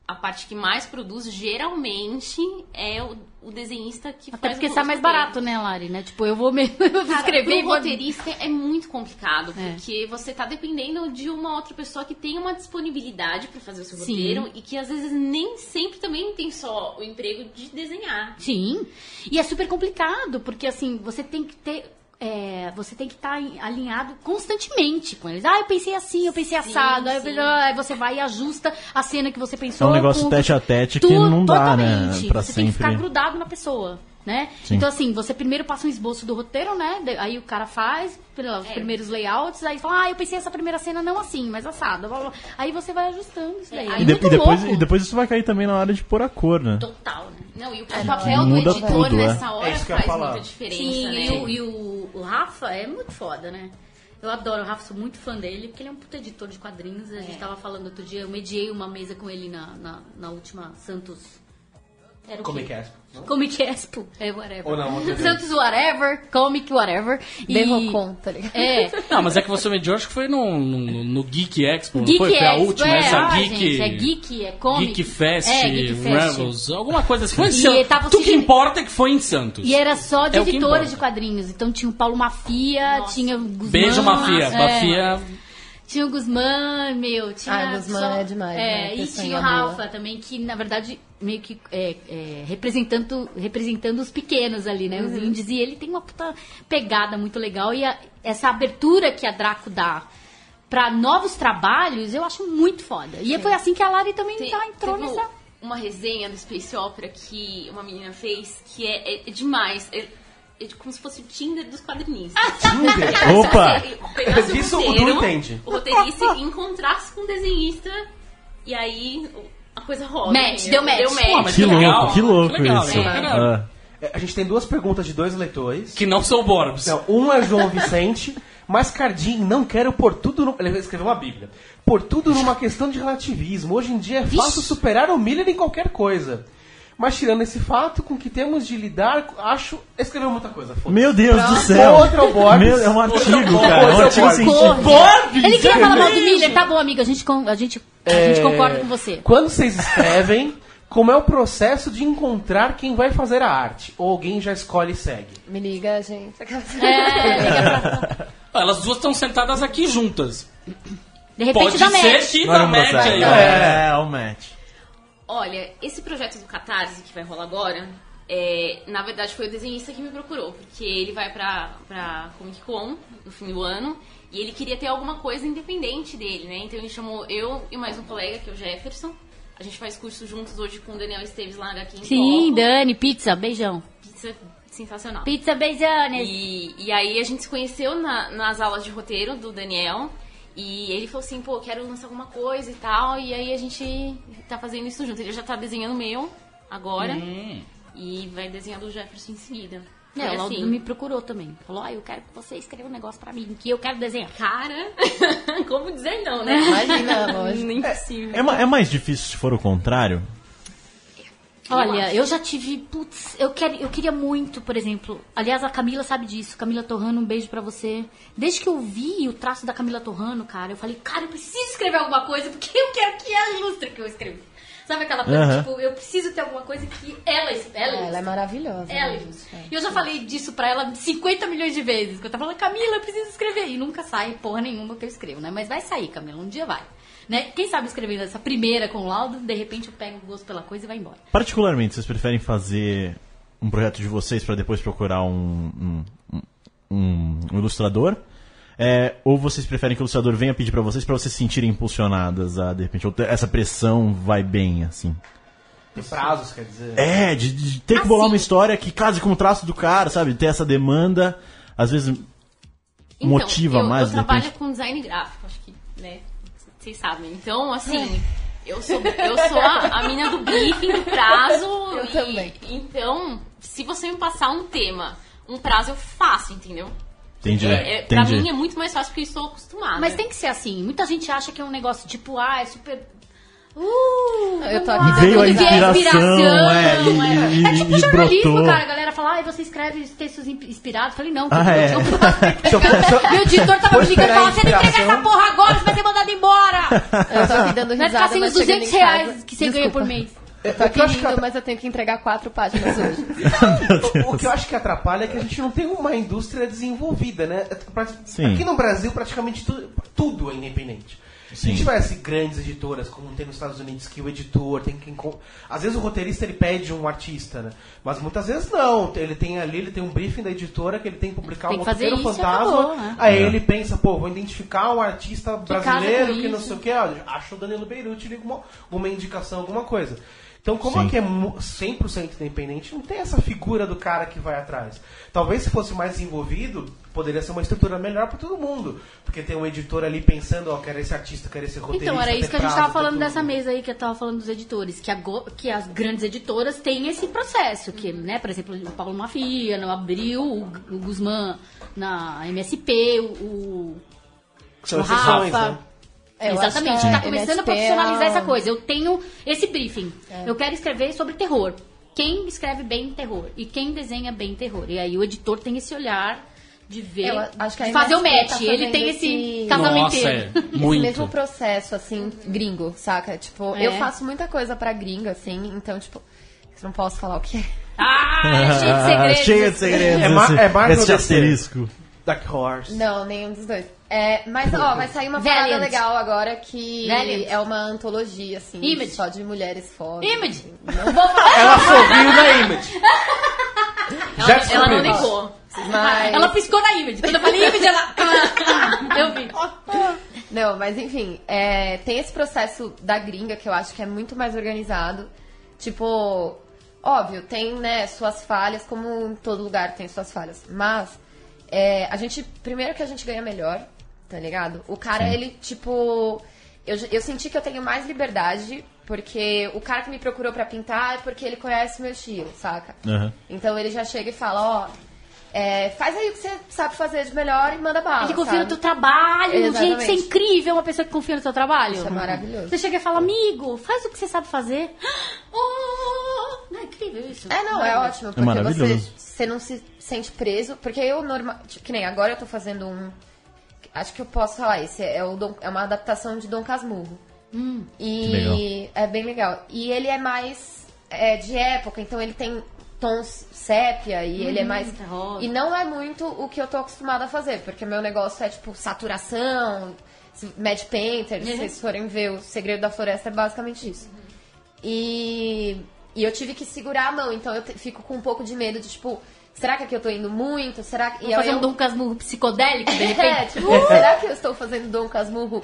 a parte que mais produz, geralmente é o, o desenhista que Até faz porque sai mais barato, né, Lari? Né? Tipo, eu vou mesmo (laughs) eu vou Cara, escrever pro roteirista é muito complicado, É. porque você tá dependendo de uma outra pessoa que tem uma disponibilidade pra fazer o seu Sim. roteiro e que às vezes nem sempre também tem só o emprego de desenhar. Sim. E é super complicado, porque assim, você tem que ter. É, você tem que estar alinhado constantemente com eles. Ah, eu pensei assim, eu pensei assado. Aí, eu sim. pensei, ah, aí você vai e ajusta a cena que você pensou. É um negócio com- tete a tete que não dá, né, totalmente. pra você tem que ficar sempre. grudado na pessoa. Né? Sim. Então, assim, você primeiro passa um esboço do roteiro, né? De- Aí o cara faz pela- os É. primeiros layouts, aí fala, ah, eu pensei essa primeira cena não assim, mas assado. blá, blá. Aí você vai ajustando isso daí. É, É E, de- muito e depois, louco. e depois isso vai cair também na hora de pôr a cor, né? Total, né? Não, e o É, papel do editor tudo, é. nessa hora É faz muita diferença, Sim, né? e, o, e o- o Rafa é muito foda, né? Eu adoro o Rafa, sou muito fã dele, porque ele é um puta editor de quadrinhos. A É. gente tava falando outro dia, eu mediei uma mesa com ele na, na, na última Santos. Era o Comic quê? Expo, não? Comic Expo, é whatever. Ou não, Santos whatever, Comic whatever. E- Derrocon, tá ligado? É, Não, mas é que você mediu, acho que foi no, no, no Geek Expo, não Geek foi? Foi a Expo, última, é, essa ah, Geek... gente, é Geek, é Comic. Geek Fest, é, Geek Fest. Rebels, alguma coisa assim. Foi em Santos. tava Tudo que importa é que foi em Santos. E era só de É editores de quadrinhos. Então tinha o Paulo Mafia, Nossa. tinha o Guzmán. Beijo, Mafia. é. Mafia... Tinha o Guzmán, meu, tinha... Ah, o Guzmán só- é demais, né? É, e Pessoinha tinha o boa. Rafa também, que na verdade meio que é, é, representando, representando os pequenos ali, né? Uhum. Os indies. E ele tem uma puta pegada muito legal. E a- essa abertura que a Draco dá pra novos trabalhos, eu acho muito foda. E foi assim que a Lari também Tem- tá, entrou teve nessa... uma resenha do Space Opera que uma menina fez que é, é demais. É, é como se fosse o Tinder dos quadrinistas. Tinder? (laughs) Opa! Você Disso o roteiro, entende. O roteirista encontrasse com o desenhista e aí a coisa rola. Match, né? deu match. Deu match. Pô, mas Que legal, louco, que louco que legal, isso. Ah. É, A gente tem duas perguntas de dois leitores. Que não são Borbs. Não, um é João Vicente, Mas Cardim, não quero pôr tudo no. Ele escreveu uma Bíblia. Pôr tudo numa questão de relativismo. Hoje em dia é fácil superar o Miller em qualquer coisa. Mas tirando esse fato, com que temos de lidar, acho. Escreveu muita coisa. Meu Deus do Pra céu. Outro Borges. Meu, é um artigo, cara. É um Outro artigo Borges. científico. Ele queria falar mal do Miller, tá bom, amiga, a gente, con- a gente, a gente É, concorda com você. Quando vocês escrevem, como é o processo de encontrar quem vai fazer a arte? Ou alguém já escolhe e segue? Me liga, gente. É, liga pra- Elas duas estão sentadas aqui juntas. de repente Pode dá ser match. que dá match aí. É, é o match. Olha, esse projeto do Catarse que vai rolar agora, é, na verdade foi o desenhista que me procurou, porque ele vai pra, pra Comic Con no fim do ano e ele queria ter alguma coisa independente dele, né? Então ele chamou eu e mais um colega, que é o Jefferson. A gente faz curso juntos hoje com o Daniel Esteves lá aqui em Sim. Dani, pizza, beijão. Pizza sensacional. Pizza, beijanes. E, e aí a gente se conheceu na- nas aulas de roteiro do Daniel. E ele falou assim, pô, quero lançar alguma coisa e tal. E aí a gente tá fazendo isso junto. Ele já tá desenhando o meu agora. Hum. E vai desenhar do Jefferson em seguida. É, ela assim, me procurou também. Falou, ah, eu quero que você escreva um negócio pra mim, que eu quero desenhar. Cara, (laughs) como dizer não, né? Imagina, lógico. Impossível. É, ma- é mais difícil se for o contrário? Olha, eu já tive, putz, eu, quero, eu queria muito, por exemplo, aliás, a Camila sabe disso, Camila Torrano, um beijo pra você. Desde que eu vi o traço da Camila Torrano, cara, eu falei, cara, eu preciso escrever alguma coisa, porque eu quero que ela ilustre o que eu escrevi. Sabe aquela coisa, Aham. tipo, eu preciso ter alguma coisa que ela, ela, Ela é maravilhosa. Ela né, gente? E eu já falei disso pra ela 50 milhões de vezes. Que eu tava falando, Camila, eu preciso escrever. E nunca sai porra nenhuma que eu escrevo, né? Mas vai sair, Camila, um dia vai. Né? Quem sabe escrevendo essa primeira com o laudo, de repente eu pego o gosto pela coisa e vai embora. Particularmente, vocês preferem fazer um projeto de vocês para depois procurar um, um, um- um ilustrador? É, ou vocês preferem que o ilustrador venha pedir para vocês para vocês se sentirem impulsionadas a, de repente, essa pressão vai bem, assim? Tem prazos, quer dizer. É, de, de ter que bolar Assim. uma história que case com o traço do cara, sabe? Ter essa demanda, às vezes motiva Então, eu, mais, Eu de trabalho repente. com design gráfico? Vocês sabem. Então, assim, eu sou, eu sou a, a mina do briefing, do prazo. (laughs) Eu e- também. Então, se você me passar um tema, um prazo, eu faço, entendeu? Entendi. É, é, pra entendi. mim é muito mais fácil porque eu estou acostumada. Mas tem que ser assim. Muita gente acha que é um negócio tipo, ah, é super. Uh, Eu tô aqui Veio a vier inspiração, é, e- é. É tipo e jornalismo, brotou. cara. A galera fala, ah, você escreve textos in- inspirados. Eu falei, não, Ah, que é. eu não posso. Meu editor tava me ligando e falava, você não entrega inspiração- essa porra agora, você vai ser mandado embora. (laughs) Eu tô aqui dando Vai ficar risada, sem os mas chegando 200 em casa- reais que você ganha Desculpa. por mês. Eu tô O aqui que que mas eu tenho que entregar quatro páginas (laughs) hoje. O que eu acho que atrapalha é que a gente não tem uma indústria desenvolvida, né? Pra- Sim. Aqui no Brasil, praticamente tu- tudo é independente. Se a Sim. gente tivesse grandes editoras, como tem nos Estados Unidos, que o editor tem que. encon- Às vezes o roteirista ele pede um artista, né? Mas muitas vezes não. Ele tem ali, ele tem um briefing da editora que ele tem que publicar Tem um que fazer roteiro isso fantasma. acabou, né? Aí É. ele pensa, pô, vou identificar um artista brasileiro que não sei o que, acho o Danilo Beirute liga uma, uma indicação, alguma coisa. Então, como Sim. aqui é mu- 100% independente, não tem essa figura do cara que vai atrás. Talvez se fosse mais desenvolvido, poderia ser uma estrutura melhor para todo mundo. Porque tem um editor ali pensando, ó, quero esse artista, quero esse roteirista. Então, era isso que a gente prazo, tava tem falando dessa mesa aí, que eu tava falando dos editores, que, ago- que as grandes editoras têm esse processo, que, né, por exemplo, o Paulo Mafia, no Abril, o, o Guzmán na MSP, o, o, São o Rafa. né? É, eu Exatamente, que a tá começando a é profissionalizar essa coisa. Eu tenho esse briefing. Eu quero escrever sobre terror. Quem escreve bem terror e quem desenha bem terror. E aí o editor tem esse olhar de ver, Eu acho que de fazer o match. tá Ele tem esse esse- casamenteiro. Nossa, é. (laughs) Esse Muito. mesmo processo, assim, gringo, saca? Tipo, É. eu faço muita coisa pra gringo, assim, então, tipo, não posso falar o que é. Ah, é (laughs) cheio de segredos. Cheio de segredos. É esse, é Marvel esse da asterisco. Dark Horse. Não, nenhum dos dois. É, mas, ó, vai sair uma parada Valiant. legal agora que Valiant. é uma antologia, assim, Image. só de mulheres fodas. Image. Não vou falar, Ela sorriu na Image. Ela, Já ela não descobrimos. negou. mas... Ela piscou na Image. Quando eu falei Image, ela. (laughs) eu vi. Não, mas enfim, é, tem esse processo da gringa que eu acho que é muito mais organizado. Tipo, óbvio, tem, né, suas falhas, como em todo lugar tem suas falhas. Mas é, a gente. Primeiro que a gente ganha melhor, tá ligado? O cara, Sim. ele, tipo. Eu, eu senti que eu tenho mais liberdade, porque o cara que me procurou pra pintar é porque ele conhece meu estilo, saca? Aham. Então ele já chega e fala, ó, é, faz aí o que você sabe fazer de melhor e manda bala. Ele confia no sabe? teu trabalho. Exatamente. Gente, isso é incrível, uma pessoa que confia no teu trabalho. Isso é maravilhoso. Você chega e fala, amigo, faz o que você sabe fazer. (gasps) Oh, não é incrível isso? É, não, é ótimo, porque maravilhoso. você, você não se sente preso. Porque eu, normal, tipo, que nem agora eu tô fazendo um. Acho que eu posso falar, esse é, o Dom- é uma adaptação de Dom Casmurro. Hum. E legal. é bem legal. E ele é mais é, de época, então ele tem tons sépia e ele é mais. tá rosa. E não é muito o que eu tô acostumada a fazer, porque meu negócio é tipo saturação, Mad Painter, se vocês forem ver o Segredo da Floresta é basicamente isso. E, e eu tive que segurar a mão, então eu te- fico com um pouco de medo de tipo, será que aqui eu tô indo muito? Será que. Um eu- Dom Casmurro psicodélico, de (laughs) é, repente. tipo, será que eu estou fazendo Dom Casmurro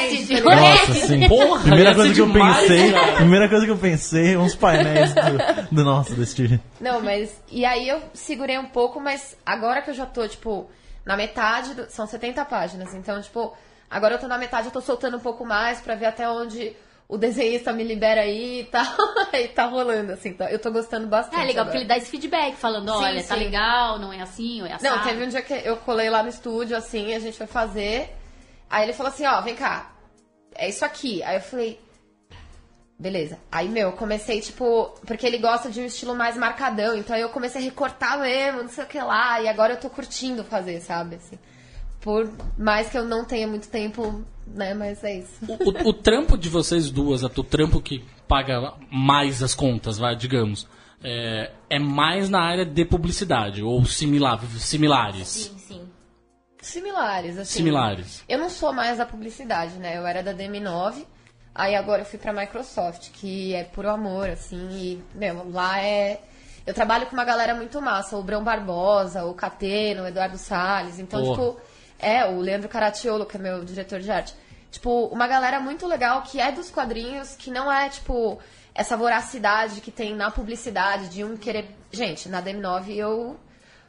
Strange? ligado? Nossa, sim. Porra, primeira coisa que eu demais, pensei, cara. primeira coisa que eu pensei, uns painéis do, do nosso desse Não, mas. E aí eu segurei um pouco, mas agora que eu já tô, tipo, na metade. do- são 70 páginas. Então, tipo, agora eu tô na metade, eu tô soltando um pouco mais pra ver até onde o desenhista me libera aí e tal. (laughs) e tá rolando, assim. tá- eu tô gostando bastante. É legal, porque agora. ele dá esse feedback, falando, Sim, olha, tá sim. legal, não é assim, ou é assim. Não, teve um dia que eu colei lá no estúdio, assim, a gente foi fazer. Aí ele falou assim, ó, vem cá, é isso aqui. Aí eu falei, beleza. Aí, meu, eu comecei, tipo, porque ele gosta de um estilo mais marcadão, então aí eu comecei a recortar mesmo, não sei o que lá, e agora eu tô curtindo fazer, sabe, assim. Por mais que eu não tenha muito tempo, né, mas é isso. O, o- o trampo de vocês duas, o trampo que paga mais as contas, vai, digamos, é, é mais na área de publicidade, ou similar, similares. Sim, sim. Similares, assim. Similares. Eu não sou mais da publicidade, né? Eu era da DM9, aí agora eu fui pra Microsoft, que é puro amor, assim, e, meu, lá é. Eu trabalho com uma galera muito massa, o Brão Barbosa, o Cateno, o Eduardo Salles, então, Porra. tipo, é, o Leandro Caratiolo, que é meu diretor de arte. Tipo, uma galera muito legal que é dos quadrinhos, que não é, tipo, essa voracidade que tem na publicidade de um querer. Gente, na DM9 eu.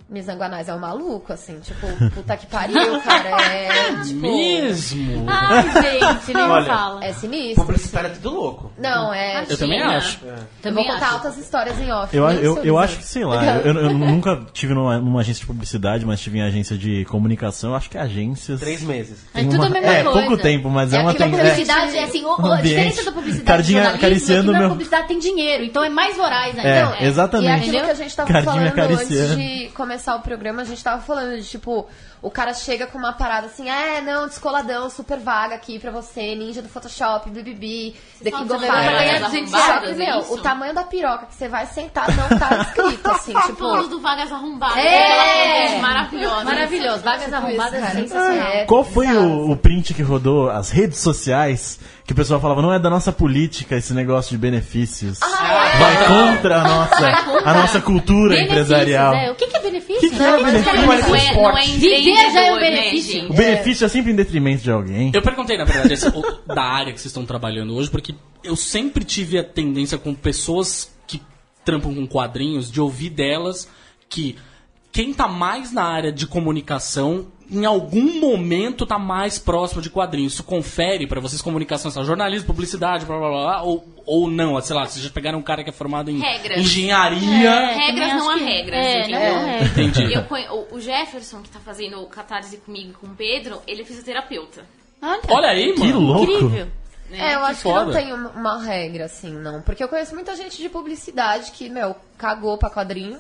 Mizanguanais é um maluco, assim, tipo, puta que pariu, cara. É, (laughs) tipo. Mesmo? Ai, gente, nem Olha, fala. É sinistro. Publicitário é tudo louco. Não, é. Eu também acho. Eu Também vou contar acho. altas histórias em off. Eu, eu, eu acho que, sei lá, eu, (laughs) eu nunca tive numa, numa agência de publicidade, mas tive em agência de comunicação. Eu acho que agências. Três meses. É tudo uma- a mesma é, coisa. pouco tempo, mas é, É uma aquilo tendência. Publicidade é assim, o, o- a diferença da publicidade Cardinha e é acariciando na meu- publicidade tem dinheiro, então é mais voraz ainda. É, Não, E exatamente. aquilo Entendeu? que a gente tava Cardinho falando antes de começar o programa, a gente tava falando de tipo, o cara chega com uma parada assim, é, não, descoladão, super vaga aqui pra você, ninja do Photoshop, BBB, The King of Fire. gente Só que, arrombadas, é meu, o tamanho da piroca que você vai sentar não tá escrito, assim, Tipo, tipo... do Vagas Arrombadas. É! Maravilhosa. Maravilhoso, vagas arrombadas cara. é sensacional. É, Qual foi o, o print que rodou as redes sociais que o pessoal falava, não é da nossa política esse negócio de benefícios? Ah, Vai contra a nossa, a nossa cultura Benefícios, empresarial. é. O que, que é benefício? Que que é Não, benefício? não Não é Não é, não é Viver já é um né, benefício. O benefício é sempre em detrimento de alguém. Eu perguntei, na verdade, esse- o- da área que vocês estão trabalhando hoje, porque eu sempre tive a tendência com pessoas que trampam com quadrinhos, de ouvir delas que quem tá mais na área de comunicação, em algum momento tá mais próximo de quadrinhos. Isso confere pra vocês comunicação, lá, jornalismo, publicidade, blá blá blá, blá, ou, ou não, sei lá, vocês já pegaram um cara que é formado em Regras. engenharia. É, Regras não há que- regras, é, entendeu? não regras. Entendi. Eu o, Jefferson, que tá fazendo o catarse comigo e com o Pedro, ele é fisioterapeuta. Olha, Olha aí, Que mano. louco! incrível. É, eu que acho que não foda. tem uma uma regra, assim, não. Porque eu conheço muita gente de publicidade que, meu, cagou pra quadrinho.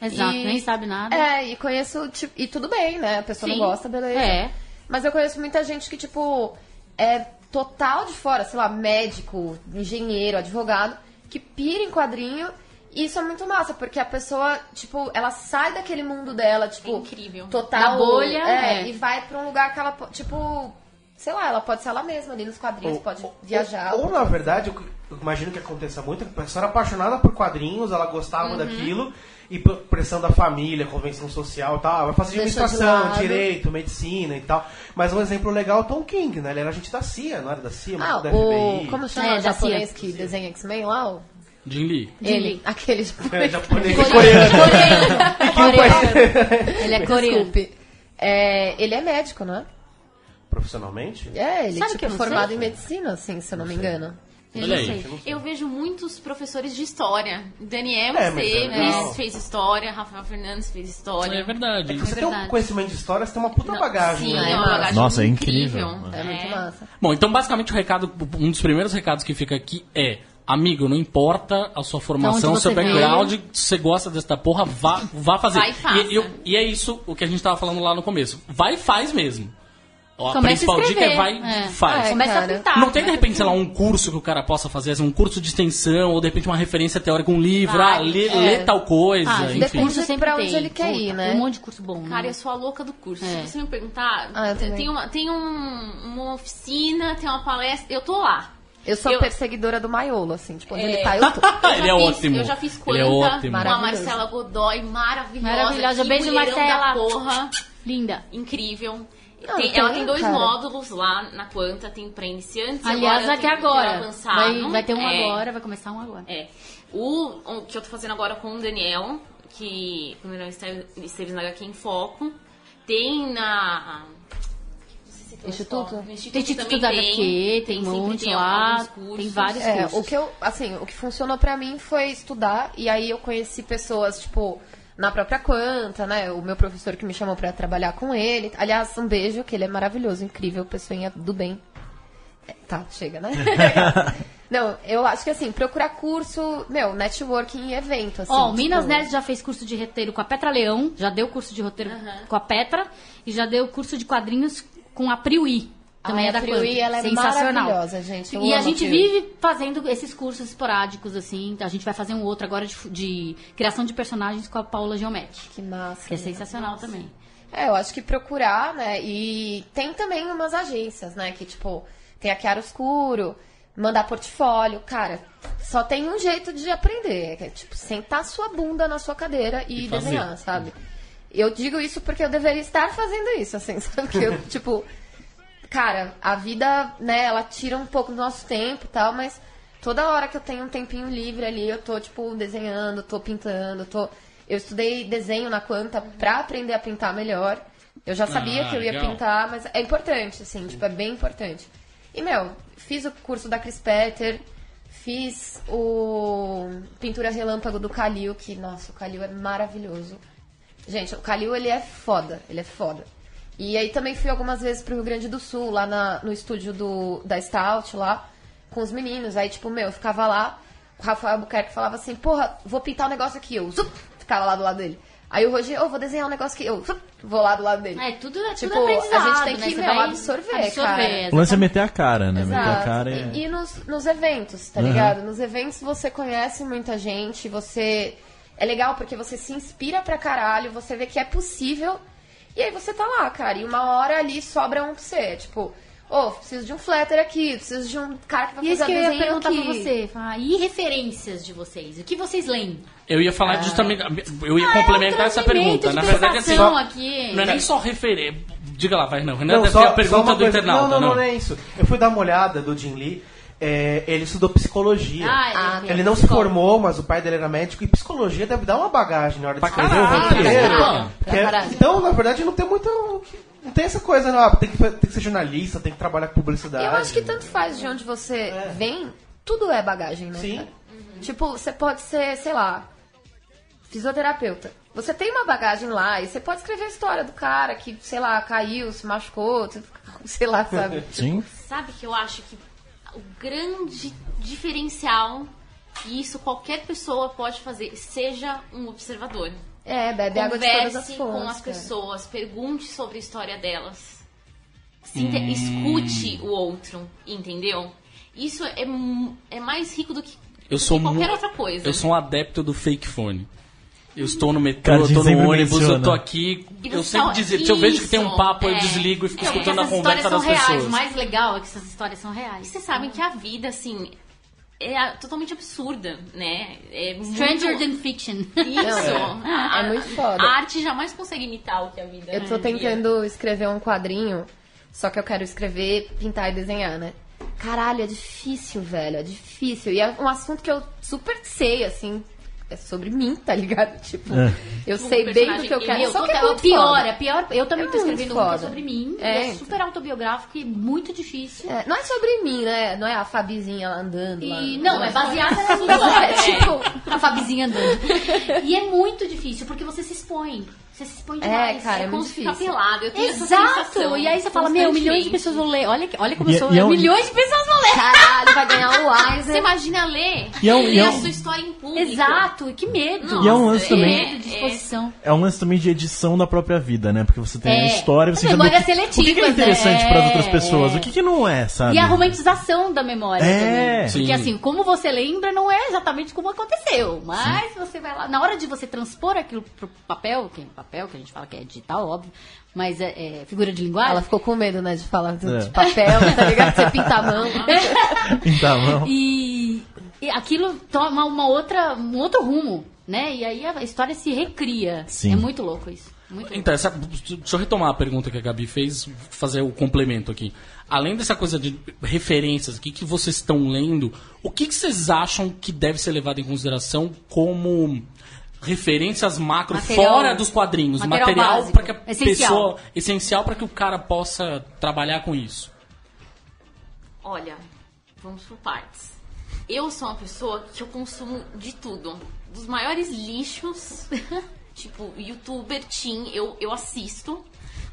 Exato, E- nem sabe nada. É, e conheço, tipo, e tudo bem, né? A pessoa Sim. não gosta, beleza. É. Mas eu conheço muita gente que, tipo, é total de fora, sei lá, médico, engenheiro, advogado, que pira em quadrinho. E isso é muito massa, porque a pessoa, tipo, ela sai daquele mundo dela, tipo, É incrível. total. Da bolha, é, é. E vai pra um lugar que ela, po- tipo, sei lá, ela pode ser ela mesma ali nos quadrinhos, pode viajar. Ou, ou, na verdade, eu, eu imagino que aconteça muito, a pessoa era apaixonada por quadrinhos, ela gostava Uhum. daquilo, e por pressão da família, convenção social e tal, ela vai fazer Deixou de administração, direito, medicina e tal. Mas um exemplo legal é o Tom King, né? Ele era agente da CIA, não era da CIA, mas Ah, da o. FBI. Como chama É, o japonês que desenha X-Men lá? O... Jim Lee. Ele. Aquele É, japonês. japonês. (laughs) Ele é coreano. Desculpe. É, ele é médico, né? Profissionalmente? É, ele Sabe tipo, que eu é não formado sei? em medicina, assim, se eu não, me engano. Eu Olha não aí. sei. Eu vejo muitos professores de história. Daniel É, é Esteves legal. fez história, Rafael Fernandes fez história. É verdade. Você tem um verdade. conhecimento de história, você tem uma puta bagagem. Sim, né? é uma bagagem Nossa, é incrível. incrível. É muito massa. Bom, então basicamente o recado, um dos primeiros recados que fica aqui é. Amigo, não importa a sua formação, onde seu background, se você gosta dessa porra, vá, vá fazer. Vai e faça. E, eu- e é isso o que a gente tava falando lá no começo. Vai e faz mesmo. A Começa a principal dica é escrever. vai É. e faz. É, Começa cara. a pintar. Não tem, de começa repente, sei lá, um curso que o cara possa fazer, assim, um curso de extensão, ou de repente uma referência teórica, um livro, Vai, ah, lê, é. lê tal coisa, Ah, enfim. depende curso sempre pra onde tem. ele quer ir, Puta, né? Tem um monte de curso bom. né? Cara, eu sou a louca do curso. É. Se você me perguntar, Ah, tem, uma, tem um- uma oficina, tem uma palestra, eu tô lá. Eu sou Eu- perseguidora do Maiolo, assim, tipo, onde É. ele tá, eu (laughs) tô. Eu Ele já é fiz- ótimo. Eu já fiz quanta é com a. Marcela Godoy, maravilhosa. Maravilhosa. Beijo, Marcela. da porra. Linda. Incrível. Não, Tem- tem, ela tem dois cara. módulos lá na Quanta, tem pra iniciantes e Aliás, agora tem pro agora. avançado. Vai, vai ter um É. agora, vai começar um agora. É. O, o que eu tô fazendo agora com o Daniel, que o Daniel esteve, esteve na HQ em Foco, tem na. tem Instituto? Instituto Tem Instituto da HQ, tem um sempre monte tem lá, cursos. tem vários É, cursos. o que eu, assim, o que funcionou pra mim foi estudar e aí eu conheci pessoas, tipo, na própria Quanta, né? O meu professor que me chamou pra trabalhar com ele. Aliás, um beijo, que ele é maravilhoso, incrível, pessoinha do bem. É, tá, chega, né? (laughs) Não, eu acho que assim, procurar curso, meu, networking e evento, assim. Ó, o tipo, Minas Nerds já fez curso de roteiro com a Petra Leão, já deu curso de roteiro com a Petra e já deu curso de quadrinhos com a Priui. Também Ai, é da a Quanta. ela é Sensacional. maravilhosa, gente. Eu e a a gente vive fazendo esses cursos esporádicos, assim. A gente vai fazer um outro agora de, de criação de personagens com a Paula Geometri. Que massa. Que é sensacional também. É, eu acho que procurar, né? E tem também umas agências, né? Que, tipo, tem a Chiaroscuro, mandar portfólio. Cara, só tem um jeito de aprender. Que é, tipo, sentar sua bunda na sua cadeira e, E desenhar, sabe? Eu digo isso porque eu deveria estar fazendo isso, assim, (laughs) sabe? Que eu, tipo, cara, a vida, né, ela tira um pouco do nosso tempo e tal, mas toda hora que eu tenho um tempinho livre ali, eu tô, tipo, desenhando, tô pintando, tô. Eu estudei desenho na Quanta pra aprender a pintar melhor. Eu já sabia Ah, que eu ia legal. pintar, mas é importante, assim, tipo, é bem importante. E, meu, fiz o curso da Chris Petter, fiz o Pintura Relâmpago do Calil, que, nossa, o Calil é maravilhoso. Gente, o Calil, ele é foda, ele é foda. E aí também fui algumas vezes pro Rio Grande do Sul, lá na- no estúdio do, da Stout, lá, com os meninos. Aí, tipo, meu, eu ficava lá, o Rafael Albuquerque falava assim, porra, vou pintar um negócio aqui. Eu zup, ficava lá do lado dele. Aí o Roger, ô, vou desenhar um negócio aqui. Eu zup, vou lá do lado dele. É, tudo, é Tipo, tudo aprendizado, a gente tem né? que, Você meu, vai absorver, cara. O lance é meter a cara, né? Meter a Exato. cara é... E, e nos, nos eventos, tá ligado? Nos eventos você conhece muita gente, você. É legal porque você se inspira pra caralho, você vê que é possível. E aí você tá lá, cara. E uma hora ali sobra um pra você. Tipo, ô, preciso de um flatter aqui, preciso de um cara que vai E isso fazer que eu ia perguntar aqui. pra você. falar, E referências de vocês? O que vocês leem? Eu ia falar justamente. Eu ia Ah, é um complementar essa pergunta. de Na verdade, assim. pensação aqui. Não é nem só referência. Diga lá, vai, não. Renan Não, deve só, ter a só pergunta do coisa. internauta. Não, não, não, é isso. Eu fui dar uma olhada do Jim Lee. É, ele estudou psicologia. Ah, Ah, Ele não se formou, mas o pai dele era médico e psicologia deve dar uma bagagem na hora de Pra escrever o caralho, roteiro. pra Porque- caralho. então, na verdade, não tem muito. Não tem essa coisa, não. Ah, Tem que, tem que ser jornalista, tem que trabalhar com publicidade. Eu acho que tanto faz de onde você vem, tudo é bagagem, né? Sim. cara? Tipo, você pode ser, sei lá, fisioterapeuta. Você tem uma bagagem lá e você pode escrever a história do cara que, sei lá, caiu, se machucou, (laughs) sei lá, sabe? Sim. Sabe que eu acho que o grande diferencial, e isso qualquer pessoa pode fazer, seja um observador. É, bebe água de todas as com as cara. pessoas, pergunte sobre a história delas. Sinta- Hum. Escute o outro, entendeu? Isso é, é mais rico do que, Eu do sou que qualquer outra coisa. Eu sou um adepto do fake phone. Eu estou no metrô, eu tô no ônibus, eu menciona. tô aqui. E Eu sempre dizer, se eu vejo que tem um papo, eu é. desligo e fico É, escutando a conversa histórias são das reais. pessoas. O mais legal é que essas histórias são reais. E vocês sabem que a vida, assim, é totalmente absurda, né? É Stranger muito... than fiction. Isso. É muito foda. A arte jamais consegue imitar o que a vida Eu tô é. tentando escrever um quadrinho, só que eu quero escrever, pintar e desenhar, né? Caralho, é difícil, velho, é difícil. E é um assunto que eu super sei, assim, é sobre mim, tá ligado? (laughs) Tipo, É. eu Um sei bem do que eu quero. Eu Só que é é muito pior, foda. é pior. Eu também É tô escrevendo um é foda. sobre mim. É, É, super autobiográfico e muito difícil. É, não é sobre mim, né? Não é a Fabizinha andando lá. E, não, é baseada na (laughs) minha É, tipo, a Fabizinha andando. E é muito difícil, porque você se expõe. Você se expõe É, demais. cara, é como muito se ficar difícil. pelado. Eu tenho Exato! E aí você fala, meu, milhões de pessoas vão ler. Olha, olha como E- eu sou. e é milhões de pessoas vão ler. Caralho, vai ganhar o (laughs) Você Wiser. imagina ler E é um- ler e é a sua história em público. Exato, que medo. E é um lance Nossa, também- Medo exposição. É um lance também de edição da própria vida, né? Porque você tem a É. história, você É sabe o memória que, o que é seletiva, interessante né? para outras pessoas, É. o que, que não é, sabe? E a romantização da memória É. também. Sim. Porque assim, como você lembra, não é exatamente como aconteceu. Mas você vai lá. Na hora de você transpor aquilo pro papel, que é papel, que a gente fala que é digital, óbvio, mas é, é figura de linguagem. Ela ficou com medo, né, de falar de, É. de papel, tá ligado? Você pinta a mão. (laughs) Pintar a mão. E, e aquilo toma uma outra, um outro rumo, né? E aí a história se recria. Sim. É muito louco isso. Muito. Então, essa- deixa eu retomar a pergunta que a Gabi fez, fazer o complemento aqui. Além dessa coisa de referências, o que, que vocês estão lendo, o que, que vocês acham que deve ser levado em consideração como referências macro Material- fora dos quadrinhos? material Material para que a essencial. pessoa. Essencial para que o cara possa trabalhar com isso. Olha, vamos por partes. Eu sou uma pessoa que eu consumo de tudo. Dos maiores lixos, (laughs) tipo youtuber, teen, eu, eu assisto.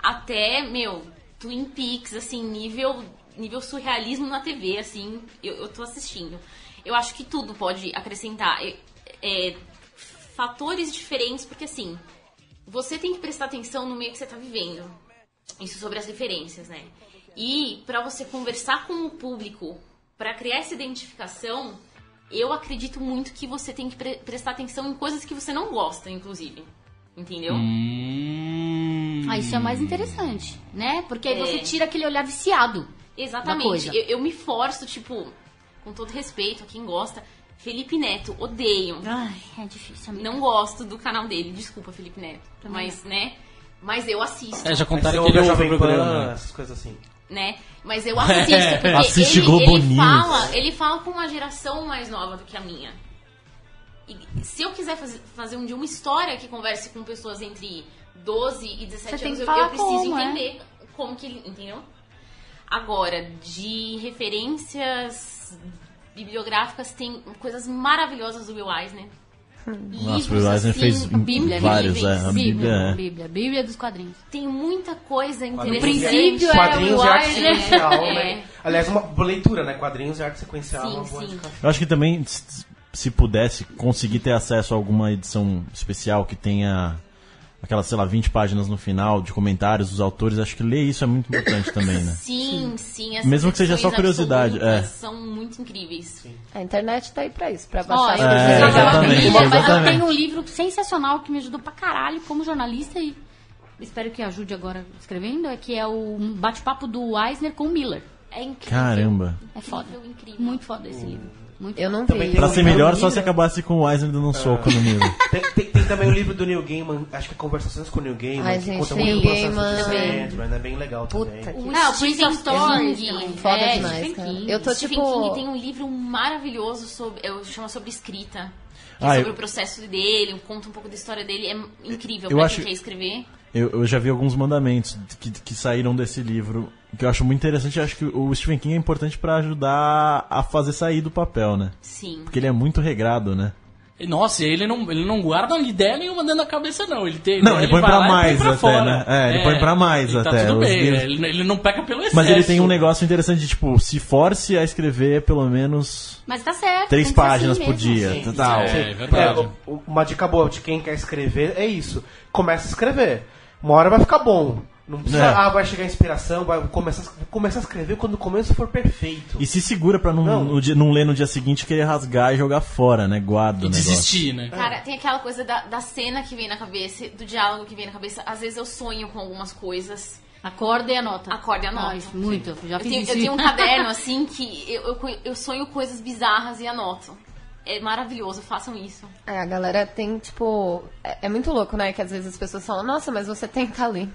Até, meu, Twin Peaks, assim, nível, nível surrealismo na TV, assim, eu, eu tô assistindo. Eu acho que tudo pode acrescentar é, é, fatores diferentes, porque assim, você tem que prestar atenção no meio que você tá vivendo. Isso sobre as referências, né? E para você conversar com o público, para criar essa identificação, eu acredito muito que você tem que pre- prestar atenção em coisas que você não gosta, inclusive. Entendeu? Hum. Ah, isso é mais interessante, né? Porque aí É. você tira aquele olhar viciado. da Exatamente. coisa. Eu, eu me forço, tipo, com todo respeito a quem gosta. Felipe Neto, odeio. Ai, é difícil, amiga. Não gosto do canal dele. Desculpa, Felipe Neto. mas, né? Mas eu assisto. É, já contaram que ele ouve o programa. essas coisas assim. né? Mas eu assisto, (laughs) porque Assiste ele, Globo ele News. fala, ele fala com uma geração mais nova do que a minha. E se eu quiser fazer, fazer um dia uma história que converse com pessoas entre 12 e 17 Você tem anos, eu, eu preciso como, é. entender como que ele, entendeu? Agora, de referências bibliográficas, tem coisas maravilhosas do Will Eisner. Nossa, o Will Eisner assim, fez Bíblia, vários, é. A Bíblia, Bíblia é. Bíblia, Bíblia dos quadrinhos. Tem muita coisa Quadrinhos interessante. princípio é Quadrinhos o e arte Eisner. sequencial, (laughs) É. né? Aliás, uma boa leitura, né? Quadrinhos e arte sequencial. Sim, uma boa sim. Eu acho que também, se pudesse conseguir ter acesso a alguma edição especial que tenha aquelas, sei lá, 20 páginas no final de comentários dos autores, acho que ler isso é muito importante também, né? (coughs) Sim, sim. Mesmo que seja só curiosidade, é. São muito incríveis. A internet tá aí pra isso, pra Ó, baixar eu as É, exatamente, mas eu tenho um livro sensacional que me ajudou pra caralho como jornalista e espero que ajude agora escrevendo, é que é o bate-papo do Eisner com o Miller. É incrível. Muito É foda. Incrível, incrível. Muito foda esse livro. Muito Eu não vi. Pra ser melhor, só se acabasse com o Eisner dando um soco no Miller. Tem- tem também o livro do Neil Gaiman, acho que é Conversações com o Neil Gaiman, Ai, que gente, conta muito o processo Gaiman. de Sandman, é bem legal Puta também. que- O Ah, o Stephen Prince of Stories King. também. Foda é, demais, Stephen cara. King. Eu tô Stephen tipo. King tem um livro maravilhoso sobre, eu chama sobre escrita. que é Ah, sobre eu- o processo dele, conta um pouco da história dele. É incrível Eu pra acho- quem quer escrever. Eu, eu já vi alguns mandamentos que, que saíram desse livro que eu acho muito interessante. Eu acho que o Stephen King é importante pra ajudar a fazer sair do papel, né? Sim. Porque ele é muito regrado, né? E, Nossa, ele não, ele não guarda ideia nenhuma dentro da cabeça, não. Ele tem, Não, ele põe pra mais pra até, fora. né? É, ele põe pra mais e até, Tá tudo os bem, livros. ele, ele não peca pelo excesso. Mas ele tem um negócio interessante de, tipo, se force a escrever pelo menos Mas tá certo. três ser páginas assim por dia. Sim, tal. É, é verdade. É, o- uma dica boa de quem quer escrever é isso. Começa a escrever. Uma hora vai ficar bom. Não precisa, É. ah, vai chegar a inspiração, vai começar, começar a escrever quando o começo for perfeito. E se segura pra não, Não. no dia- não ler no dia seguinte, querer rasgar e jogar fora, né? Guarda E desistir, né? Cara, tem aquela coisa da, da cena que vem na cabeça, do diálogo que vem na cabeça. Às vezes eu sonho com algumas coisas. Acorda e anota. Acorda e anota. Ah, isso, muito. eu Já Eu fiz tenho, isso. eu tenho um (laughs) caderno, assim, que eu, eu, eu sonho coisas bizarras e anoto. É maravilhoso, façam isso. É, a galera tem, tipo. É, é muito louco, né? Que às vezes as pessoas falam, nossa, mas você tem talento.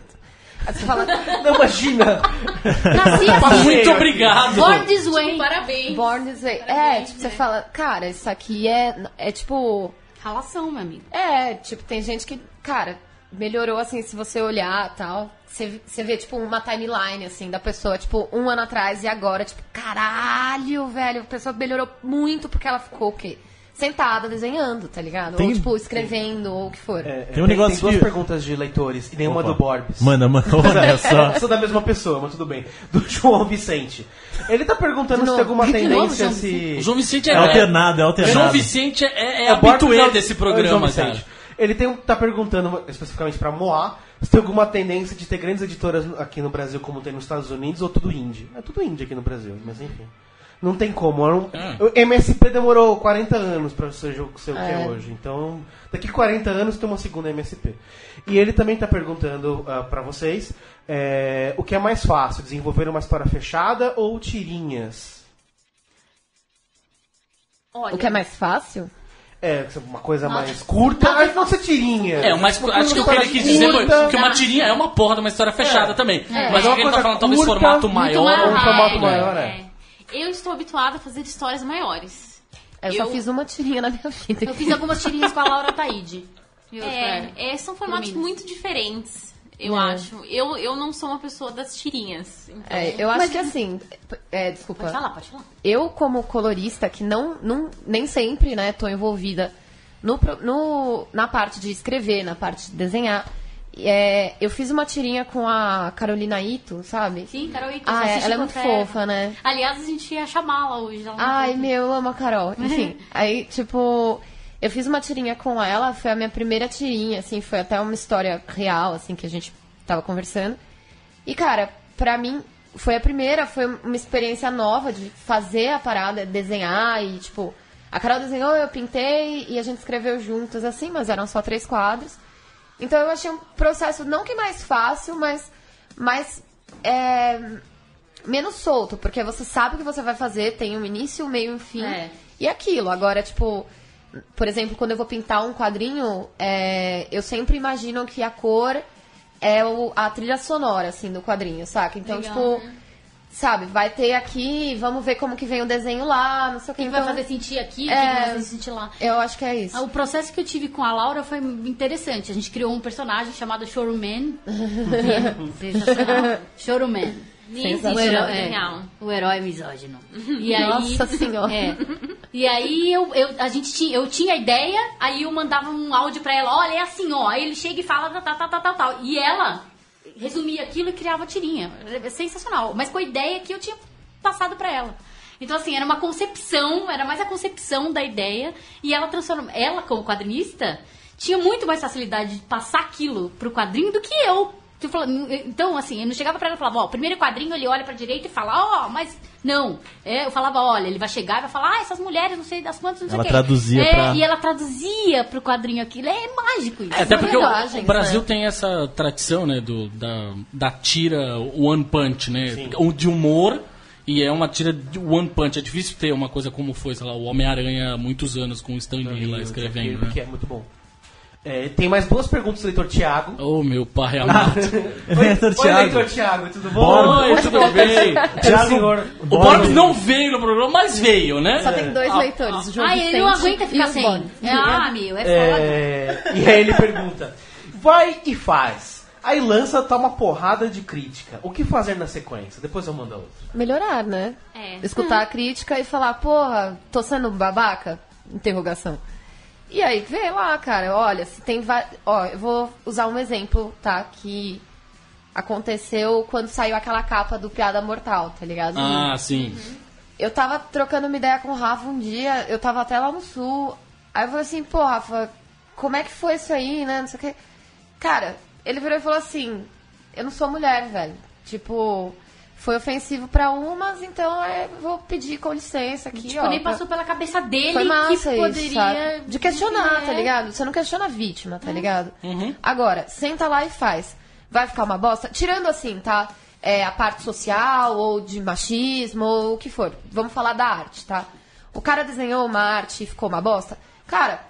Aí você fala, Não, imagina! Nasci assim. Muito obrigado. Born this way. Parabéns. born this way. É, Parabéns, tipo, você né? fala, cara, isso aqui é. É tipo. Ralação, meu amigo. É, tipo, tem gente que, cara, melhorou assim, se você olhar tal. Você, você vê, tipo, uma timeline, assim, da pessoa, tipo, um ano atrás e agora, tipo, caralho, velho, a pessoa melhorou muito porque ela ficou o quê? Sentada desenhando, tá ligado? Tem- Ou, tipo, escrevendo, ou o que for. É, Tem um negócio tem duas que- perguntas de leitores e nenhuma Opa. do Borbs. Manda, manda, (laughs) olha só. Sou da mesma pessoa, mas tudo bem. Do João Vicente. Ele tá perguntando se novo. tem alguma De novo, tendência João se. O João Vicente é, É alternado, é alternado. João Vicente é, é, é o- desse é programa, Vicente. cara. Ele tem, tá perguntando especificamente pra Moá se tem alguma tendência de ter grandes editoras aqui no Brasil como tem nos Estados Unidos ou tudo indie. É tudo indie aqui no Brasil, mas enfim. Não tem como. é um- Ah. O MSP demorou 40 anos pra ser, o- ser o que é É. hoje. Então, daqui 40 anos tem uma segunda MSP. E ele também tá perguntando ah, pra vocês é, o que é mais fácil, desenvolver uma história fechada ou tirinhas? Olha, O que é mais fácil? É, uma coisa mais curta, aí não ser tirinha. É, mas Uma acho que o que ele quis dizer foi que uma tirinha é uma porra de uma história fechada também. Mas É o uma que ele tá falando, talvez formato maior. ou um formato maior, é. É. Eu estou habituada a fazer histórias maiores. Eu, Eu- só fiz uma tirinha na minha vida. Eu fiz algumas tirinhas com a Laura. E outra- É, é, são formatos muito diferentes, eu É. acho. Eu, eu não sou uma pessoa das tirinhas. Então, É, eu acho que assim. É, desculpa. Pode falar, pode falar. eu como colorista que não, não nem sempre né tô envolvida no, no na parte de escrever na parte de desenhar é, eu fiz uma tirinha com a Carolina Ito sabe Sim, Carol Ito, ah, é, ela é muito terra. fofa né Aliás, a gente ia chamá-la hoje. Não ai meu eu amo a Carol (laughs) enfim aí tipo eu fiz uma tirinha com ela foi a minha primeira tirinha assim foi até uma história real assim que a gente tava conversando e, cara, pra mim, foi a primeira, foi uma experiência nova de fazer a parada, desenhar e, tipo, a Carol desenhou, eu pintei e a gente escreveu juntas, assim, mas eram só três quadros. Então eu achei um processo, não que mais fácil, mas mais. é, menos solto, porque você sabe o que você vai fazer, tem um início, um meio e um fim. É. E aquilo. Agora, tipo, por exemplo, quando eu vou pintar um quadrinho, é, eu sempre imagino que a cor é o- a trilha sonora, assim, do quadrinho, saca? Então, Legal, tipo, sabe, vai ter aqui, vamos ver como que vem o desenho lá, não sei o que. O que Então, vai fazer sentir aqui, o que É. vai fazer sentir lá. eu acho que é isso. Ah, O processo que eu tive com a Laura foi interessante. A gente criou um personagem chamado (laughs) nem existe Sensacional. na vida é, real. o herói misógino. E Nossa aí, senhora. É. E aí eu, eu, a gente tinha, eu tinha a ideia, aí eu mandava um áudio pra ela, olha, é assim, ó. Aí ele chega e fala tal, tal, tal, tal, tal. E ela resumia aquilo e criava tirinha. É Sensacional. Mas com a ideia que eu tinha passado pra ela. Então, assim, era uma concepção, era mais a concepção da ideia. E ela transformou. Ela, como quadrinista, tinha muito mais facilidade de passar aquilo pro quadrinho do que eu. Então, assim, eu não chegava pra ela e falava, ó, primeiro quadrinho ele olha pra direita e fala, ó, mas não. É, eu falava, olha, ele vai chegar e vai falar, ah, essas mulheres, não sei das quantas, não sei Ela o quê. traduzia é, pra- E ela traduzia pro quadrinho aquilo. É mágico isso. É, até porque o, o Brasil né? tem essa tradição, né, do, da, da tira one punch, né, o de humor e é uma tira de one punch. É difícil ter uma coisa como foi, sei lá, o Homem-Aranha há muitos anos com o Stan Lee lá escrevendo, né. Que é muito bom. É, tem mais duas perguntas do leitor Tiago. Oh, meu pai amado. (laughs) Oi, (laughs) Leitor oi, leitor Tiago, tudo bom? Oi, tudo (laughs) bem? Tiago, senhor. O Borbs não veio no programa, mas veio, né? Só tem dois leitores, o João Ah, ele não aguenta ficar sem. Bob. Ah, meu, é foda. É, e aí ele pergunta: vai e faz. Aí lança, tá uma porrada de crítica. O que fazer na sequência? Depois eu mando a outra. Melhorar, né? É. Escutar a crítica e falar, porra, tô sendo babaca? Interrogação. E aí, vê lá, cara, olha, se tem va- Ó, eu vou usar um exemplo, tá? Que aconteceu quando saiu aquela capa do Piada Mortal, tá ligado? Ah, sim. Eu tava trocando uma ideia com o Rafa um dia, eu tava até lá no sul. Aí eu falei assim, pô, Rafa, como é que foi isso aí, né? Não sei o quê. Cara, ele virou e falou assim, eu não sou mulher, velho. Tipo, foi ofensivo pra umas, então é, vou pedir com licença aqui, Tipo, ó. nem pra- passou pela cabeça dele Foi massa que isso, poderia. sabe? De questionar, É. tá ligado? Você não questiona a vítima, tá ligado? Agora, senta lá e faz. Vai ficar uma bosta? Tirando assim, tá? É, a parte social, ou de machismo, ou o que for. Vamos falar da arte, tá? O cara desenhou uma arte e ficou uma bosta. Cara,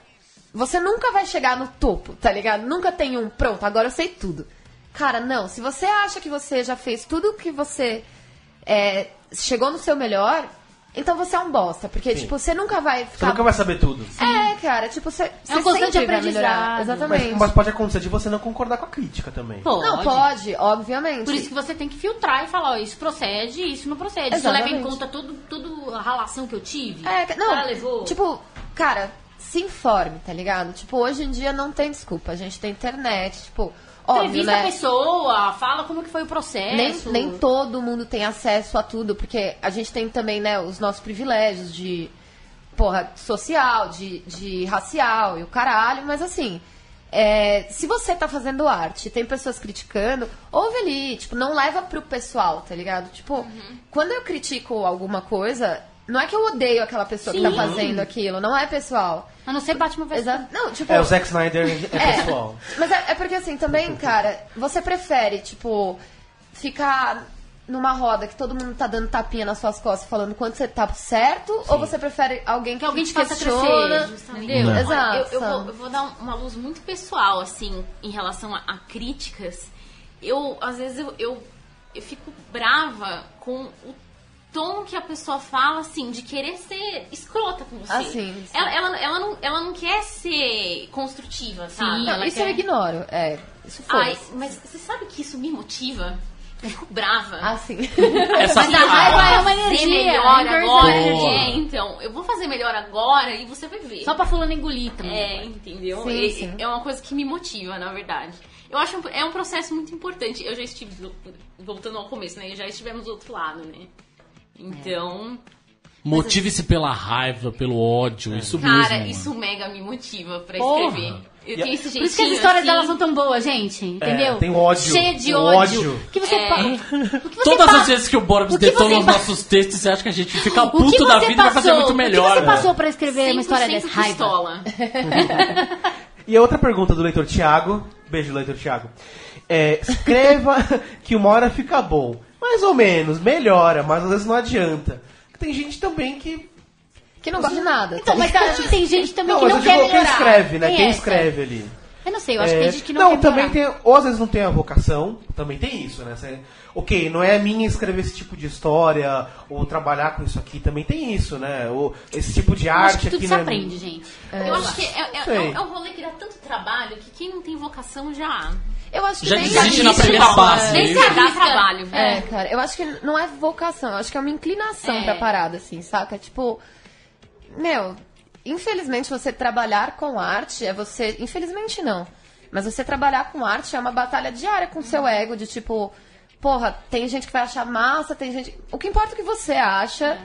você nunca vai chegar no topo, tá ligado? Nunca tem um, pronto, agora eu sei tudo. Cara, não. Se você acha que você já fez tudo que você é, chegou no seu melhor, então você é um bosta. Porque, tipo, você nunca vai Você ficar. nunca vai saber tudo. É, cara, tipo, você, você um constante sempre vai melhorar. aprendizado. Exatamente. Mas, mas pode acontecer de você não concordar com a crítica também. Pode. Não, pode, obviamente. Por isso que você tem que filtrar e falar, ó, isso procede, isso não procede. Isso leva em conta todo, todo a relação que eu tive. É, O não, cara levou. tipo, cara, se informe, tá ligado? Tipo, hoje em dia não tem desculpa. A gente tem internet, tipo, óbvio, Entrevista né? a pessoa, fala como que foi o processo. Nem, nem todo mundo tem acesso a tudo, porque a gente tem também, né, os nossos privilégios de, porra, social, de, de racial e o caralho, mas assim, é, se você tá fazendo arte tem pessoas criticando, ouve ali, tipo, não leva pro pessoal, tá ligado? Tipo, Uhum. quando eu critico alguma coisa, não é que eu odeio aquela pessoa que tá Sim. fazendo aquilo, não é pessoal. A não ser Batman vs. Exa não, tipo, É, o Zack Snyder é, (laughs) é, pessoal. Mas é, é porque assim, também, cara, você prefere, tipo, ficar numa roda que todo mundo tá dando tapinha nas suas costas falando quanto você tá certo? Ou você prefere alguém que, Que alguém te faça questiona? crescer, entendeu? Não. Exato. Eu, eu vou, eu vou dar uma luz muito pessoal, assim, em relação a, a críticas. Eu, às vezes, eu, eu, eu fico brava com o tom que a pessoa fala, assim, de querer ser escrota com você. Ah, sim, sim. Ela, ela, ela, não, ela não quer ser construtiva, sabe? Não, isso quer- eu ignoro. É, isso Ai, foi. mas você sabe que isso me motiva? Eu fico brava. Ah, sim. (laughs) Essa Mas a raiva é uma energia. melhor inversão agora. é. É, então, eu vou fazer melhor agora e você vai ver. Só pra fulano engolir também. É, entendeu? Sim, E- sim. É uma coisa que me motiva, na verdade. Eu acho um- é um processo muito importante. Eu já estive, do- voltando ao começo, né? Já estivemos do outro lado, né? Então, Motive-se pela raiva, pelo ódio, isso cara, mesmo. isso mega me motiva pra Porra. escrever. Eu E tenho esse Por isso que as jeitinho, histórias assim. delas são tão boas, gente. Entendeu? tem ódio. Cheia de ódio. ódio. Que você É. pa- o que você Todas pa- as vezes que o Borbs que detona os pa- nossos textos, você acha que a gente fica puto da vida e vai fazer muito melhor. O que você passou pra escrever uma história 100% dessa? Raiva. (laughs) E a outra pergunta do leitor Tiago. Beijo, leitor Tiago. É, escreva (laughs) que uma hora fica bom. Mais ou menos, melhora, mas às vezes não adianta. Tem gente também que. Que não gosta de nada. Então, mas acho que tem gente também Não, que mas não eu quer digo quem melhorar. escreve, né? Tem Quem essa. escreve ali. Eu não sei, eu acho que É, tem gente que não, quer também melhorar. tem. Ou às vezes não tem a vocação, também tem isso, né? Você- ok, não é minha escrever esse tipo de história, ou trabalhar com isso aqui, também tem isso, né? Ou esse tipo de Eu arte acho que tudo aqui se não é- aprende, gente. eu acho que é, é- é um- é um rolê que dá tanto trabalho que quem não tem vocação já. Eu acho que Já nem desiste na primeira fase. Nem se dá trabalho, velho. É, cara, eu acho que não é vocação, eu acho que é uma inclinação É. pra parada, assim, saca? Tipo, meu, infelizmente você trabalhar com arte é você. Infelizmente não. Mas você trabalhar com arte é uma batalha diária com o seu ego, de tipo, porra, tem gente que vai achar massa, tem gente. O que importa é o que você acha.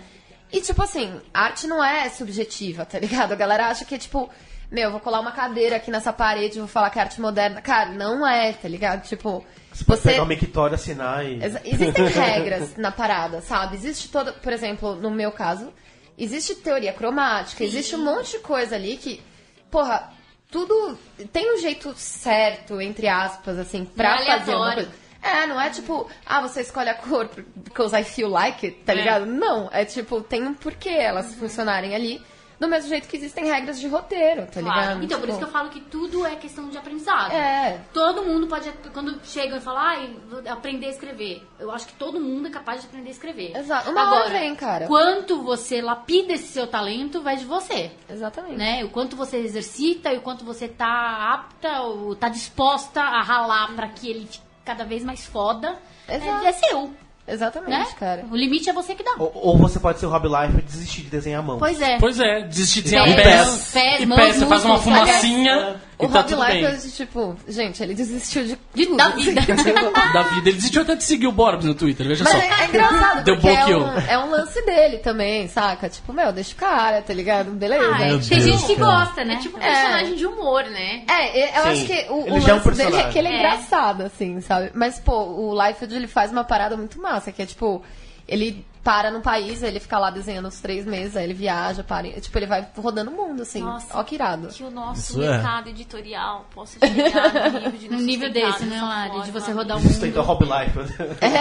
E, tipo assim, arte não é subjetiva, tá ligado? A galera acha que é tipo, meu, vou colar uma cadeira aqui nessa parede, vou falar que é arte moderna. Cara, não é, tá ligado? Tipo, Você pode você. pegar uma mictória, assinar e. Existem regras na parada, sabe? Existe toda, por exemplo, no meu caso, existe teoria cromática, existe um monte de coisa ali que, porra, tudo tem um jeito certo, entre aspas, assim, pra Não é fazer uma coisa. É, não é tipo, ah, você escolhe a cor because I feel like it, tá É. ligado? Não, é tipo, tem um porquê elas funcionarem ali, do mesmo jeito que existem regras de roteiro, tá Claro. ligado? Então, por Tipo, isso que eu falo que tudo é questão de aprendizado. É. Todo mundo pode, quando chegam e falam, ai, vou aprender a escrever. Eu acho que todo mundo é capaz de aprender a escrever. Exato. Uma hora vem, cara. Quanto você lapida esse seu talento, vai de você. Exatamente. Né? O quanto você exercita e o quanto você tá apta ou tá disposta a ralar pra que ele fique cada vez mais foda, é, Exato. é seu, Exatamente, né? cara. O limite é você que dá. Ou, ou você pode ser o Rob Life e desistir de desenhar a mão. Pois é. Pois é, desiste de desenhar Pés, pés. pés, E mãos, pés, você faz uma fumacinha O e tá Rob. Liefeld, tipo, gente, ele desistiu de, De- tudo, da vida. entendeu? (laughs) Da vida. Ele desistiu até de seguir o Borbs no Twitter, veja Mas só. é, é engraçado, Deu porque é um, é um lance dele também, saca? Tipo, meu, deixa o cara, tá ligado? Beleza. Ah, Meu tem gente que gosta, né? É tipo um É. personagem de humor, né? É, eu Sim. acho que o, o Ele já é um lance dele é personagem. que ele é, É. engraçado, assim, sabe? Mas, pô, o Liefeld, ele faz uma parada muito massa, que é, tipo, ele para num país, aí ele fica lá desenhando uns três meses, aí ele viaja, para, tipo, ele vai rodando o mundo, assim. Nossa. Ó que irado. Que o nosso Isso é. mercado editorial possa chegar no nível de (laughs) nível desse, né, Lari? De você rodar o Sustenta o mundo. Rob Life.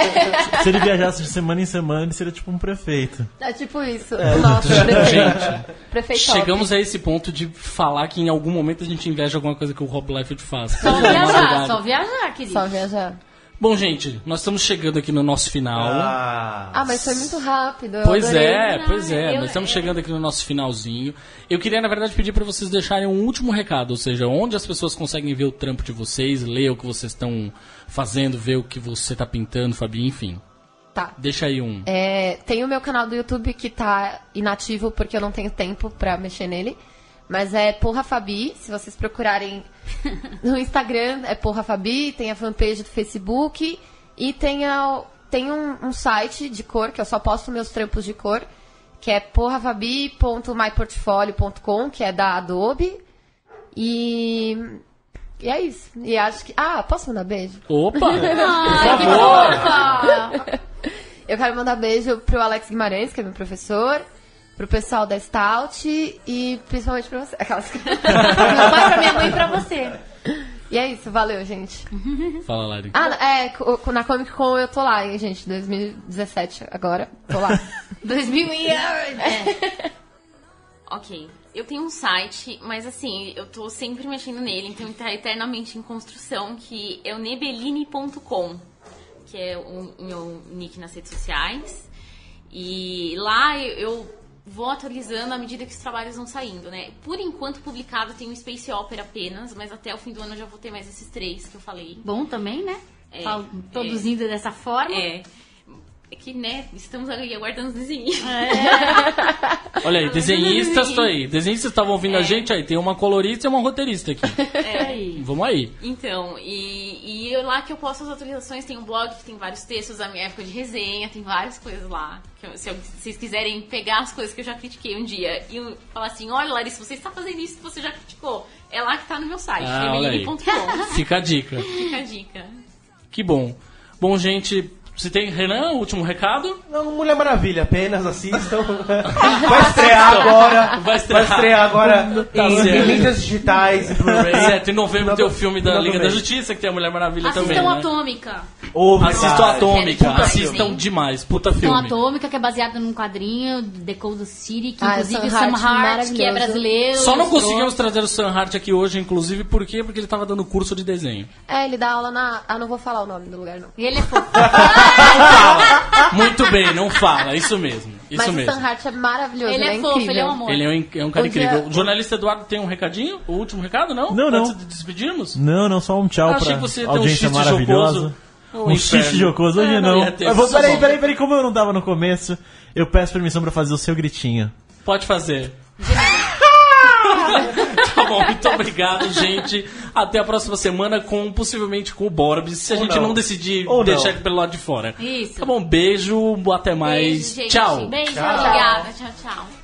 (laughs) Se ele viajasse de semana em semana, ele seria tipo um prefeito. É tipo isso. o nosso prefeito. prefeito Chegamos a esse ponto de falar que em algum momento a gente inveja alguma coisa que o Rob Liefeld faz. Só viajar, só viajar, querido. Só viajar. Bom, gente, nós estamos chegando aqui no nosso final. Ah, Ah, mas foi muito rápido. eu Pois adorei. é, Não, pois é. eu- Nós estamos eu- chegando aqui no nosso finalzinho. Eu queria, na verdade, pedir para vocês deixarem um último recado, ou seja, onde as pessoas conseguem ver o trampo de vocês, ler o que vocês estão fazendo, ver o que você tá pintando, Fabi, enfim. Tá. Deixa aí um. É, tem o meu canal do YouTube que tá inativo porque eu não tenho tempo pra mexer nele. Mas é Porra Fabi, se vocês procurarem (laughs) no Instagram, é Porra Fabi, tem a fanpage do Facebook e tem, a- tem um, um site de cor, que eu só posto meus trampos de cor, que é porrafabi.myportfolio.com, que é da Adobe. E, e é isso. E acho que. Ah, posso mandar beijo? Opa! (laughs) Ai! Eu quero mandar beijo pro Alex Guimarães, que é meu professor, pro pessoal da Stout e principalmente pra você. Aquelas que... (laughs) Meu pai pra minha mãe e pra você. E é isso, valeu, gente. Fala, Lari. Ah, é, na Comic Con eu tô lá, hein, gente, 2017 agora, tô lá. (laughs) 2000 e... É. (laughs) Ok. Eu tenho um site, mas assim, eu tô sempre mexendo nele, então ele tá eternamente em construção, que é o nebeline.com, que é o meu nick nas redes sociais. E lá eu, vou atualizando à medida que os trabalhos vão saindo, né? Por enquanto publicado tem o Space Opera apenas, mas até o fim do ano eu já vou ter mais esses três que eu falei. Bom também, né? É, Fal- Produzindo dessa forma. É. É que, né, estamos (laughs) aí aguardando os desenhos. Olha aí, desenhistas, tô aí. Desenhistas estavam ouvindo a É. gente aí. Tem uma colorista e uma roteirista aqui. (laughs) Aí. Vamos aí. Então, e, e eu- lá que eu posto as atualizações, tem um blog que tem vários textos da minha época de resenha, tem várias coisas lá. Que eu- se eu- se vocês quiserem pegar as coisas que eu já critiquei um dia e eu falar assim, olha Larissa, você está fazendo isso que você já criticou. É lá que tá no meu site, Ah, olha aí. feminine.com. Fica a dica. Fica a dica. Que bom. Bom, gente, se tem Renan, último recado? Não, Mulher Maravilha, apenas assistam. (laughs) Vai estrear agora. Vai estrear. estrear agora Tá em, certo. (laughs) em mídias digitais e Blu-ray. 7 de novembro tem o filme da Liga da. Justiça, que tem a Mulher Maravilha Assistam também. Né? Atômica. Ô, Assistam. Atômica, assistam demais, puta Então, filme. Atômica, que é baseada num quadrinho, The Cold City, que Ah, inclusive Sam o Sam Hart, que é brasileiro. Só não conseguimos trazer o Sam Hart aqui hoje, inclusive, por quê? Porque ele tava dando curso de desenho. É, ele dá aula na... Ah, não vou falar o nome do lugar, não. E ele é (laughs) fofo. Muito bem, não fala, isso mesmo. Isso Mas mesmo. o Sam Hart é maravilhoso, ele ele, é é fofo, incrível. ele é um amor. Ele é um, é um cara O dia- incrível. O jornalista Eduardo tem um recadinho? O último recado, não? Não, não. Antes de despedirmos? Não, não, só um tchau Eu pra você um audiência xiste maravilhosa. Um inferno. xiste jocoso, hoje É, não. Eu vou, peraí, peraí, peraí, como eu não tava no começo, eu peço permissão pra fazer o seu gritinho. Pode fazer. Tá bom, muito obrigado, gente. Até a próxima semana com possivelmente com o Borbs, se a Ou gente não, não. decidir Ou deixar não. ele pelo lado de fora. Isso. Tá bom, beijo, até mais. Beijo, gente. Tchau. Beijo. Obrigada, tchau, tchau.